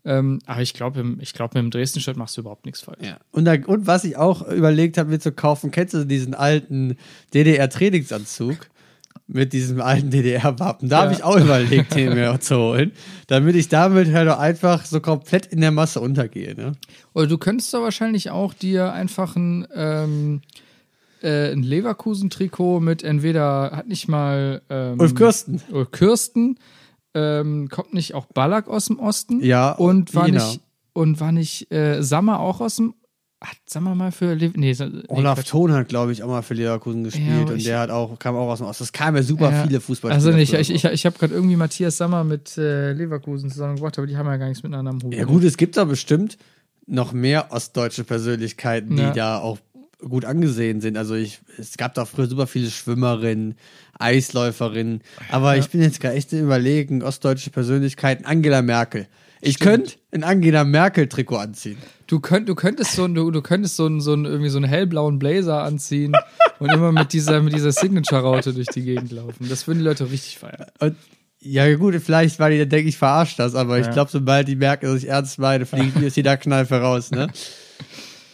Ähm, aber ich glaube, ich glaube, mit dem Dresden-Shirt machst du überhaupt nichts falsch. Ja. Und, da, und was ich auch überlegt habe, mir zu kaufen, kennst du diesen alten DDR-Trainingsanzug? Mit diesem alten DDR-Wappen. Da habe Ja. ich auch überlegt, den mir zu holen. Damit ich damit halt auch einfach so komplett in der Masse untergehe. Ne? Oder du könntest doch wahrscheinlich auch dir einfach ein, ähm, äh, ein Leverkusen-Trikot mit entweder, hat nicht mal ähm, Ulf Kürsten. Ulf Kürsten, ähm, kommt nicht auch Ballack aus dem Osten? Ja, Und war Jena. nicht, und war nicht äh, Sammer auch aus dem, hat Sammer mal für, Le nee, nee, Olaf. Thon hat, glaube ich, auch mal für Leverkusen gespielt Ja, und ich- der hat auch, kam auch aus dem Osten. Das kamen ja super Ja. viele Fußballspieler. Also nicht, ich, ich, ich habe gerade irgendwie Matthias Sammer mit äh, Leverkusen zusammengebracht, aber die haben ja gar nichts miteinander am Hut. Ja gut, es gibt da bestimmt noch mehr ostdeutsche Persönlichkeiten, die Ja. da auch gut angesehen sind. Also ich, es gab da früher super viele Schwimmerinnen, Eisläuferinnen, aber ich bin jetzt gerade echt im überlegen, ostdeutsche Persönlichkeiten, Angela Merkel. Ich könnte ein Angela Merkel Trikot anziehen. Du, könnt, du könntest so ein, du, du könntest so ein, so ein, irgendwie so einen hellblauen Blazer anziehen und immer mit dieser, mit dieser Signature-Raute durch die Gegend laufen. Das würden die Leute richtig feiern. Und ja gut, vielleicht, weil die dann denken, ich verarsche das, aber ich Ja. glaube, sobald die merken, dass ich ernst meine, fliegt mir jeder Kneipe raus, ne?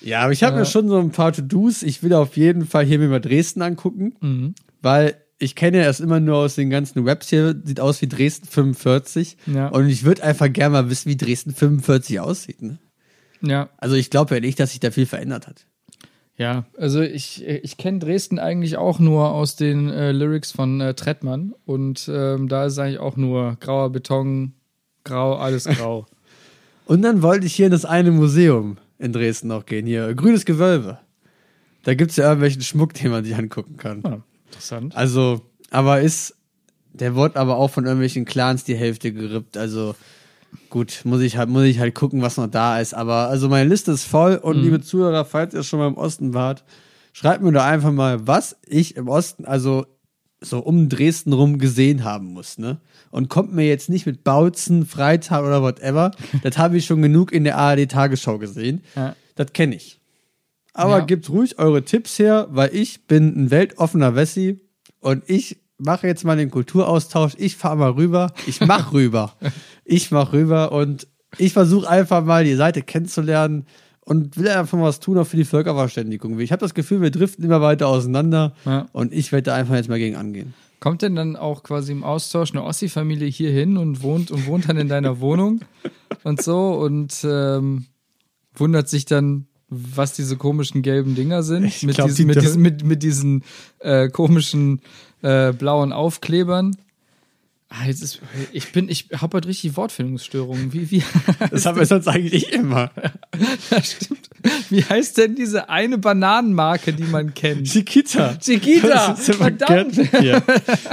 Ja, aber ich habe Ja. mir schon so ein paar To-Dos. Ich will auf jeden Fall hier mir mal Dresden angucken, Mhm. weil ich kenne ja erst immer nur aus den ganzen Webs hier, sieht aus wie Dresden 45. Ja. Und ich würde einfach gerne mal wissen, wie Dresden 45 aussieht. Ne? Ja, Also ich glaube ja nicht, dass sich da viel verändert hat. ja. Also ich, ich kenne Dresden eigentlich auch nur aus den äh, Lyrics von äh, Trettmann und ähm, da ist eigentlich auch nur grauer Beton, grau, alles grau. Und dann wollte ich hier in das eine Museum in Dresden noch gehen. Hier, grünes Gewölbe. Da gibt es ja irgendwelchen Schmuck, den man sich angucken kann. Ah, interessant. Also, aber ist, der wird aber auch von irgendwelchen Clans die Hälfte gerippt. Also, gut, muss ich halt, muss ich halt gucken, was noch da ist. Aber, also meine Liste ist voll und Mhm. liebe Zuhörer, falls ihr schon mal im Osten wart, schreibt mir doch einfach mal, was ich im Osten, also so um Dresden rum gesehen haben muss, ne? Und kommt mir jetzt nicht mit Bautzen, Freitag oder whatever. das habe ich schon genug in der ARD-Tagesschau gesehen. Ja. Das kenne ich. Aber Ja. gebt ruhig eure Tipps her, weil ich bin ein weltoffener Wessi und ich mache jetzt mal den Kulturaustausch. Ich fahre mal rüber. Ich mach rüber. Ich mach rüber und ich versuche einfach mal die Seite kennenzulernen und will einfach mal was tun, auch für die Völkerverständigung. Ich habe das Gefühl, wir driften immer weiter auseinander Ja. und ich werde da einfach jetzt mal gegen angehen. Kommt denn dann auch quasi im Austausch eine Ossi-Familie hier hin und wohnt und wohnt dann in deiner Wohnung und so und ähm, wundert sich dann, was diese komischen gelben Dinger sind Ich mit, glaub, diesen, die mit, diesen, mit, mit diesen äh, komischen äh, blauen Aufklebern. Ah, jetzt ist, ich bin, ich habe heute richtig Wortfindungsstörungen. Wie, wie, Das haben wir sonst eigentlich immer. ja, stimmt. Wie heißt denn diese eine Bananenmarke, die man kennt? Chiquita. Chiquita. Das ist Verdammt. Hier.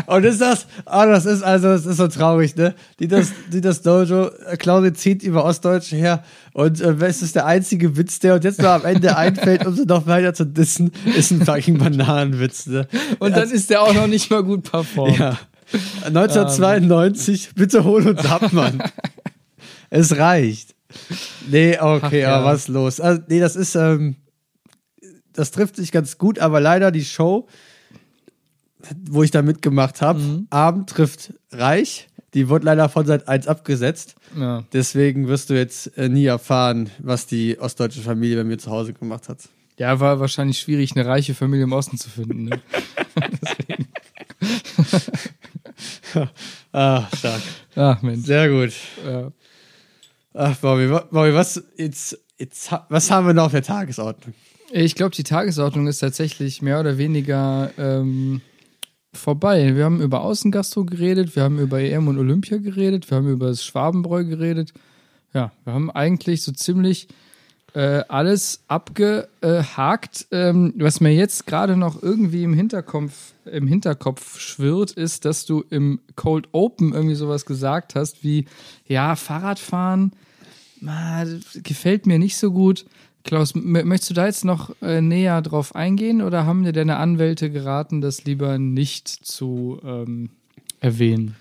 Und ist das, oh, das ist also, das ist so traurig, ne? Die das, die das Dojo, äh, Claudia zieht über Ostdeutsche her und äh, es ist der einzige Witz, der uns jetzt noch am Ende einfällt, um sie noch weiter zu dissen, ist ein fucking Bananenwitz, ne? Und dann ist der auch noch nicht mal gut performt. Ja. 1992, bitte hol uns ab, Mann. es reicht. Nee, okay, Ach ja. aber was ist los? Also, nee, das ist, ähm, das trifft sich ganz gut, aber leider die Show, wo ich da mitgemacht habe, Mhm. Abend trifft Reich, die wurde leider von Seit 1 abgesetzt. Ja. Deswegen wirst du jetzt äh, nie erfahren, was die ostdeutsche Familie bei mir zu Hause gemacht hat. ja, war wahrscheinlich schwierig, eine reiche Familie im Osten zu finden. Ne? Ah, stark. Ach Mensch. Sehr gut. Ja. Ach, Bobby, Bobby was, jetzt, jetzt, was haben wir noch auf der Tagesordnung? Ich glaube, die Tagesordnung ist tatsächlich mehr oder weniger ähm, vorbei. Wir haben über Außengastro geredet, wir haben über EM und Olympia geredet, wir haben über das Schwabenbräu geredet. Ja, wir haben eigentlich so ziemlich äh, alles abgehakt. Ähm, was mir jetzt gerade noch irgendwie im Hinterkopf, im Hinterkopf schwirrt, ist, dass du im Cold Open irgendwie sowas gesagt hast, wie, ja, Fahrradfahren, ah, das gefällt mir nicht so gut. Klaus, möchtest du da jetzt noch äh, näher drauf eingehen oder haben dir deine Anwälte geraten, das lieber nicht zu ähm, erwähnen?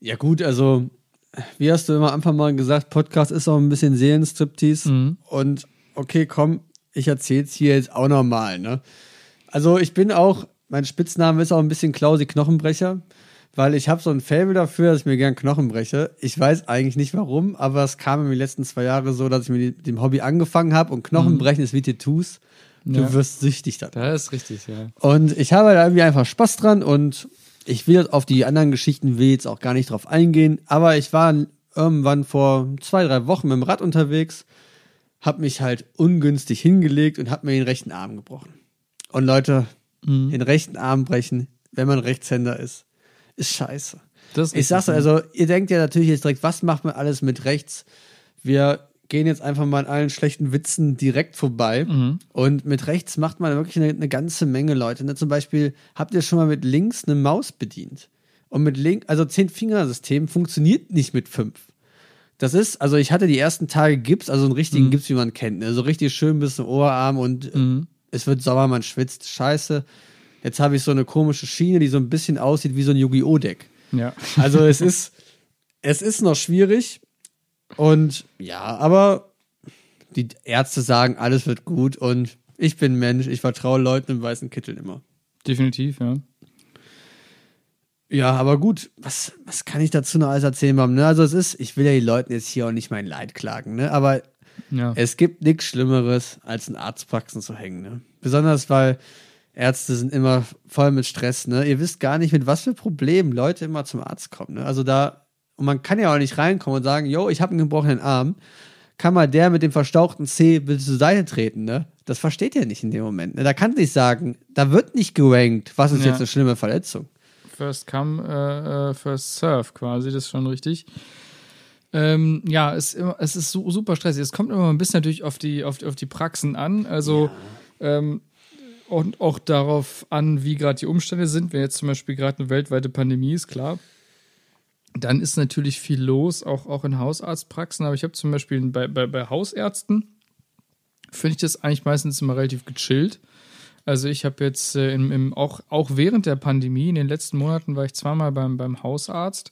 Ja, gut, also, wie hast du immer am Anfang mal gesagt, Podcast ist auch ein bisschen Seelenstriptease. Mhm. Und okay, komm, ich erzähl's hier jetzt auch nochmal, ne? Also, ich bin auch, mein Spitzname ist auch ein bisschen Klausi Knochenbrecher, weil ich habe so ein Faible dafür, dass ich mir gern Knochen breche. Ich weiß eigentlich nicht warum, aber es kam in den letzten zwei Jahren so, dass ich mit dem Hobby angefangen habe und Knochenbrechen ist wie Tattoos. Du Ja. wirst süchtig da. Das ist richtig, ja. Und ich habe da irgendwie einfach Spaß dran und ich will auf die anderen Geschichten will jetzt auch gar nicht drauf eingehen, aber ich war irgendwann vor zwei, drei Wochen mit dem Rad unterwegs, habe mich halt ungünstig hingelegt und habe mir den rechten Arm gebrochen. Und Leute, den rechten Arm brechen, wenn man Rechtshänder ist, ist scheiße. Das ist Ich sag's also, ihr denkt ja natürlich jetzt direkt, was macht man alles mit rechts? Wir gehen jetzt einfach mal an allen schlechten Witzen direkt vorbei. Mhm. Und mit rechts macht man wirklich eine, eine ganze Menge Leute. Ne? Zum Beispiel, habt ihr schon mal mit links eine Maus bedient? Und mit links, also Zehn-Fingersystem funktioniert nicht mit fünf. Das ist, also ich hatte die ersten Tage Gips, also einen richtigen Mhm. Gips, wie man kennt. Ne? So richtig schön bis zum Oberarm und äh, es wird Sommer, man schwitzt. Scheiße. Jetzt habe ich so eine komische Schiene, die so ein bisschen aussieht wie so ein Yu-Gi-Oh! Deck. Ja. Also es ist, es ist noch schwierig. Und ja, aber die Ärzte sagen, alles wird gut und ich bin Mensch, ich vertraue Leuten im weißen Kittel immer. Definitiv, ja. Ja, aber gut, was, was kann ich dazu noch alles erzählen, Mom? Ne? Also es ist, ich will ja die Leuten jetzt hier auch nicht mein Leid klagen, ne? Aber ja. es gibt nichts Schlimmeres, als in Arztpraxen zu hängen, ne? Besonders weil Ärzte sind immer voll mit Stress, ne? Ihr wisst gar nicht, mit was für Problemen Leute immer zum Arzt kommen, ne? Also da, und man kann ja auch nicht reinkommen und sagen, yo, ich habe einen gebrochenen Arm. Kann mal der mit dem verstauchten C bitte zur Seite treten, ne? Das versteht ihr nicht in dem Moment. Ne? Da kann nicht sagen, da wird nicht gerankt, was ist Ja. jetzt eine schlimme Verletzung. First come, äh, äh, first serve quasi, das ist schon richtig. Ähm, ja, es, es ist su super stressig. Es kommt immer ein bisschen natürlich auf die, auf, die- auf die Praxen an. Also ähm, und auch darauf an, wie gerade die Umstände sind. Wenn jetzt zum Beispiel gerade eine weltweite Pandemie ist, klar, dann ist natürlich viel los, auch, auch in Hausarztpraxen. Aber ich habe zum Beispiel bei, bei, bei Hausärzten, finde ich das eigentlich meistens immer relativ gechillt. Also ich habe jetzt äh, im, im, auch, auch während der Pandemie, in den letzten Monaten war ich zweimal beim, beim Hausarzt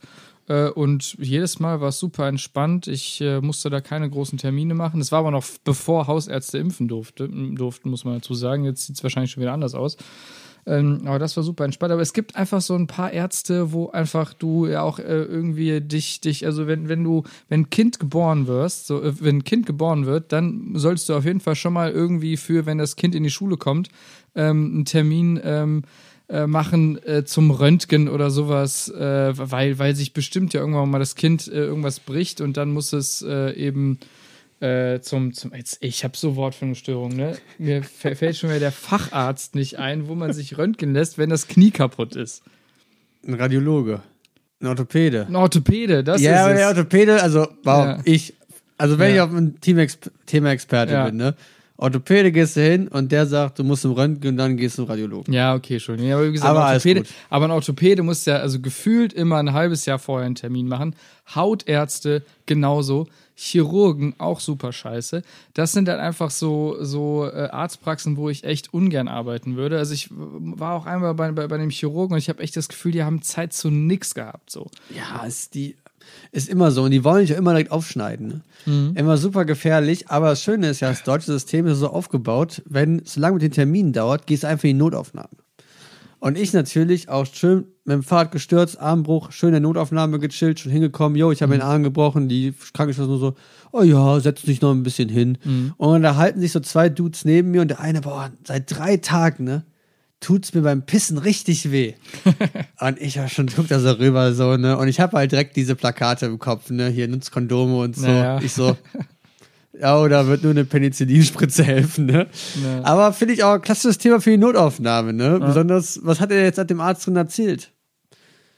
äh, und jedes Mal war es super entspannt. Ich äh, musste da keine großen Termine machen. Das war aber noch bevor Hausärzte impfen durfte, durften, muss man dazu sagen. Jetzt sieht es wahrscheinlich schon wieder anders aus. Ähm, aber das war super entspannt. Aber es gibt einfach so ein paar Ärzte, wo einfach du ja auch äh, irgendwie dich, dich, also wenn, wenn du, wenn ein Kind geboren wirst, so, äh, wenn ein Kind geboren wird, dann solltest du auf jeden Fall schon mal irgendwie für, wenn das Kind in die Schule kommt, ähm, einen Termin ähm, äh, machen äh, zum Röntgen oder sowas, äh, weil, weil sich bestimmt ja irgendwann mal das Kind äh, irgendwas bricht und dann muss es eben äh, zum, zum jetzt, ich habe so Wortfindungsstörungen, ne? Mir fä- fällt schon wieder der Facharzt nicht ein, wo man sich röntgen lässt, wenn das Knie kaputt ist. Ein Radiologe. Ein Orthopäde. Ein Orthopäde, das ja, ist der es. Orthopäde, also, wow, Ja. ich, also wenn Ja. ich auf ein Teamexp Thema Experte Ja. bin, ne? Orthopäde gehst du hin und der sagt, du musst zum Röntgen und dann gehst du zum Radiologen. Ja, okay, schon. Ja, aber wie gesagt, Aber Orthopäde, aber ein Orthopäde muss ja also gefühlt immer ein halbes Jahr vorher einen Termin machen. Hautärzte genauso. Chirurgen auch super scheiße. Das sind dann einfach so, so äh, Arztpraxen, wo ich echt ungern arbeiten würde. Also ich war auch einmal bei, bei, bei dem Chirurgen und ich habe echt das Gefühl, die haben Zeit zu nix gehabt. So. Ja, ist die ist immer so und die wollen dich ja immer direkt aufschneiden. Ne? Mhm. Immer super gefährlich, aber das Schöne ist ja, das deutsche System ist so aufgebaut, wenn solange mit den Terminen dauert, gehst du einfach in die Notaufnahme. Und ich natürlich auch schön mit dem Fahrrad gestürzt, Armbruch, schön in der Notaufnahme gechillt, schon hingekommen, jo, ich habe den Arm gebrochen, die Krankenschwester nur so, oh ja, setz dich noch ein bisschen hin. Und da halten sich so zwei Dudes neben mir und der eine, boah, seit drei Tagen, ne, tut's mir beim Pissen richtig weh. und ich war schon, guck da so rüber, so, ne, und ich habe halt direkt diese Plakate im Kopf, ne, hier nutzt Kondome und so. Naja. Ich so, ja, oder wird nur eine Penicillinspritze helfen, ne? Ja. Aber finde ich auch ein klassisches Thema für die Notaufnahme, ne? Besonders, was hat er jetzt seit dem Arzt drin erzählt?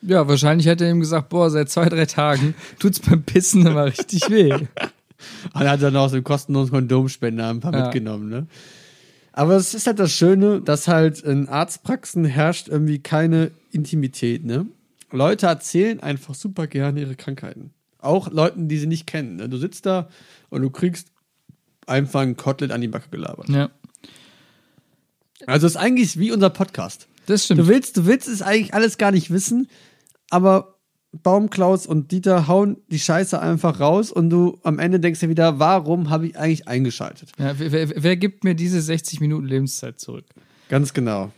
Ja, wahrscheinlich hätte er ihm gesagt, boah, seit zwei, drei Tagen tut's beim Pissen immer richtig weh. Und dann hat er noch so einen kostenlosen Kondomspender ein paar Ja. mitgenommen, ne? Aber es ist halt das Schöne, dass halt in Arztpraxen herrscht irgendwie keine Intimität, ne? Leute erzählen einfach super gerne ihre Krankheiten. Auch Leuten, die sie nicht kennen. Ne? Du sitzt da und du kriegst einfach ein Kotelett an die Backe gelabert. Ja, Also es ist eigentlich wie unser Podcast. das stimmt. Du willst, du willst es eigentlich alles gar nicht wissen, aber Baumklaus und Dieter hauen die Scheiße einfach raus und du am Ende denkst dir wieder, warum habe ich eigentlich eingeschaltet? Ja, wer, wer, wer gibt mir diese 60 Minuten Lebenszeit zurück? Ganz genau.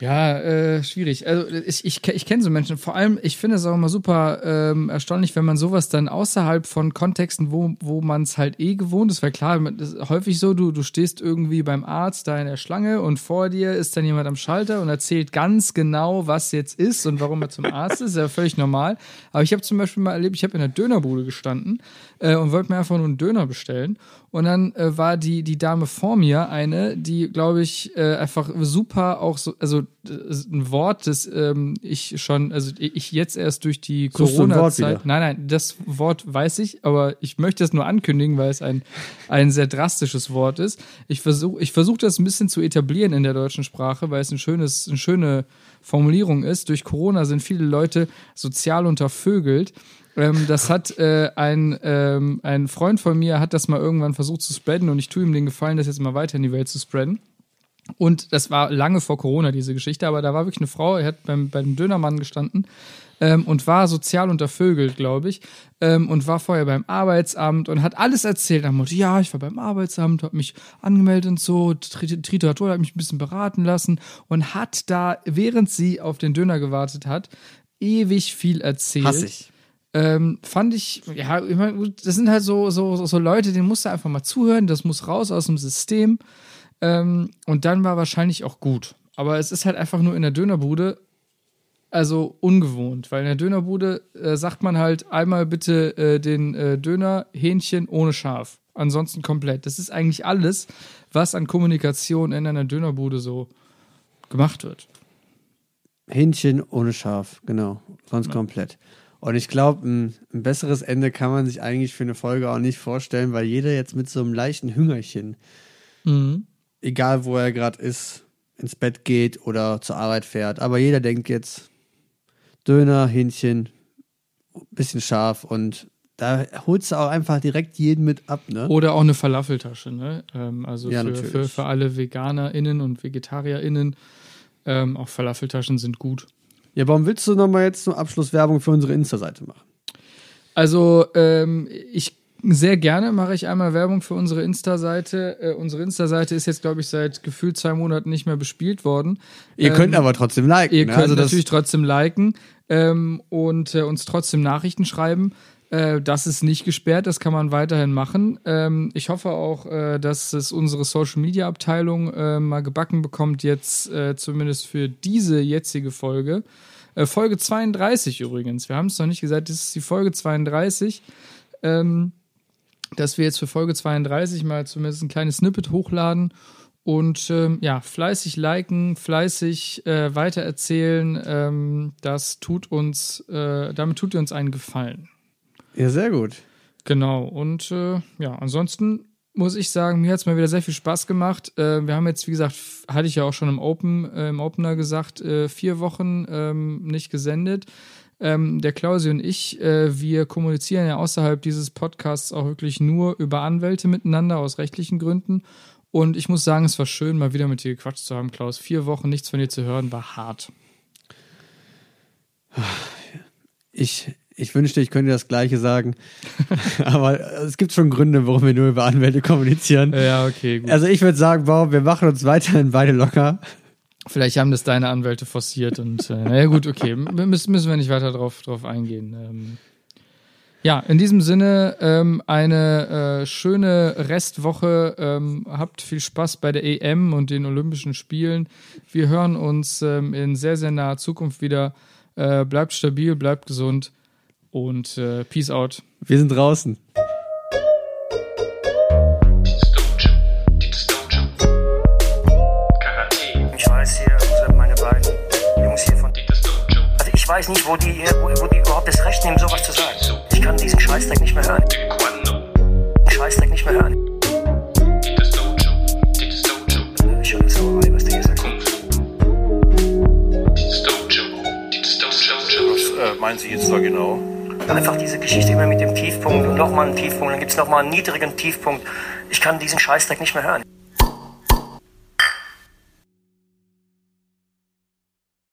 Ja, äh, schwierig. Also ich, ich, ich kenne so Menschen. Vor allem, ich finde es auch immer super ähm, erstaunlich, wenn man sowas dann außerhalb von Kontexten, wo, wo man es halt eh gewohnt ist, weil klar, das ist häufig so, du, du stehst irgendwie beim Arzt da in der Schlange und vor dir ist dann jemand am Schalter und erzählt ganz genau, was jetzt ist und warum er zum Arzt ist. Ist ja völlig normal. Aber ich habe zum Beispiel mal erlebt, ich habe in der Dönerbude gestanden äh, und wollte mir einfach nur einen Döner bestellen. Und dann äh, war die, die Dame vor mir eine, die, glaube ich, äh, einfach super auch so, also äh, ein Wort, das ähm, ich schon, also ich jetzt erst durch die Corona-Zeit. Nein, nein, das Wort weiß ich, aber ich möchte es nur ankündigen, weil es ein, ein sehr drastisches Wort ist. Ich versuche ich versuch das ein bisschen zu etablieren in der deutschen Sprache, weil es ein schönes, eine schöne Formulierung ist. Durch Corona sind viele Leute sozial untervögelt. Ähm, das hat äh, ein, ähm, ein Freund von mir hat das mal irgendwann versucht zu spreaden und ich tue ihm den Gefallen, das jetzt mal weiter in die Welt zu spreaden. Und das war lange vor Corona, diese Geschichte, aber da war wirklich eine Frau, die hat beim, beim Dönermann gestanden ähm, und war sozial untervögelt, glaube ich, ähm, und war vorher beim Arbeitsamt und hat alles erzählt. Am Motto, ja, ich war beim Arbeitsamt, habe mich angemeldet und so, Tri- Trito hat mich ein bisschen beraten lassen und hat da, während sie auf den Döner gewartet hat, ewig viel erzählt. Hass ich. Ähm, fand ich, ja, ich mein, gut, das sind halt so, so, so, Leute, denen musst du einfach mal zuhören, das muss raus aus dem System. Ähm, und dann war wahrscheinlich auch gut. Aber es ist halt einfach nur in der Dönerbude, also ungewohnt, weil in der Dönerbude äh, sagt man halt einmal bitte äh, den äh, Döner Hähnchen ohne Schaf. Ansonsten komplett. Das ist eigentlich alles, was an Kommunikation in einer Dönerbude so gemacht wird. Hähnchen ohne Schaf, genau. Sonst komplett. Und ich glaube, ein, ein besseres Ende kann man sich eigentlich für eine Folge auch nicht vorstellen, weil jeder jetzt mit so einem leichten Hüngerchen, Mhm. egal wo er gerade ist, ins Bett geht oder zur Arbeit fährt. Aber jeder denkt jetzt Döner, Hähnchen, bisschen scharf und da holst du auch einfach direkt jeden mit ab, ne? Oder auch eine Falafeltasche, ne? Ähm, also Ja, für, für, für alle VeganerInnen und VegetarierInnen. Ähm, auch Falafeltaschen sind gut. Ja, warum willst du nochmal jetzt zum Abschluss Werbung für unsere Insta-Seite machen? Also, ähm, ich sehr gerne mache ich einmal Werbung für unsere Insta-Seite. Äh, unsere Insta-Seite ist jetzt, glaube ich, seit gefühlt zwei Monaten nicht mehr bespielt worden. Ihr Ähm, könnt aber trotzdem liken. Ihr ne? könnt also natürlich trotzdem liken ähm, und äh, uns trotzdem Nachrichten schreiben. Äh, das ist nicht gesperrt, das kann man weiterhin machen. Ähm, ich hoffe auch, äh, dass es unsere Social Media Abteilung äh, mal gebacken bekommt, jetzt äh, zumindest für diese jetzige Folge. Äh, Folge 32 übrigens. Wir haben es noch nicht gesagt, das ist die Folge 32. Ähm, dass wir jetzt für Folge 32 mal zumindest ein kleines Snippet hochladen Und ähm, ja, fleißig liken, fleißig äh, weitererzählen, ähm, das tut uns, äh, damit tut ihr uns einen Gefallen. Ja, sehr gut. Genau. Und äh, ja, ansonsten muss ich sagen, mir hat es mal wieder sehr viel Spaß gemacht. Äh, wir haben jetzt, wie gesagt, hatte ich ja auch schon im Open, äh, im Opener gesagt, äh, vier Wochen ähm, nicht gesendet. Ähm, der Klausi und ich, äh, wir kommunizieren ja außerhalb dieses Podcasts auch wirklich nur über Anwälte miteinander aus rechtlichen Gründen. Und ich muss sagen, es war schön, mal wieder mit dir gequatscht zu haben, Klaus. Vier Wochen nichts von dir zu hören, war hart. Ich, ich wünschte, ich könnte das Gleiche sagen. Aber es gibt schon Gründe, warum wir nur über Anwälte kommunizieren. Ja, okay, gut. Also ich würde sagen, wow, wir machen uns weiterhin beide locker. Vielleicht haben das deine Anwälte forciert und äh, naja gut, okay, müssen, müssen wir nicht weiter drauf, drauf eingehen. Ähm, ja, in diesem Sinne ähm, eine äh, schöne Restwoche. Ähm, habt viel Spaß bei der EM und den Olympischen Spielen. Wir hören uns ähm, in sehr, sehr naher Zukunft wieder. Äh, bleibt stabil, bleibt gesund und äh, Peace out. Wir sind draußen. Ich weiß hier, sind meine beiden Jungs hier von Also ich weiß nicht, wo die, wo, wo die überhaupt das Recht nehmen, sowas zu sagen. Ich kann diesen Scheißdreck nicht mehr hören. Den Scheißdreck nicht mehr hören. Ich höre das Sauerei, was der hier sagt. Was meinen Sie jetzt da genau? Einfach diese Geschichte immer mit dem Tiefpunkt und nochmal einen Tiefpunkt, dann gibt es nochmal einen niedrigen Tiefpunkt. Ich kann diesen Scheißdreck nicht mehr hören.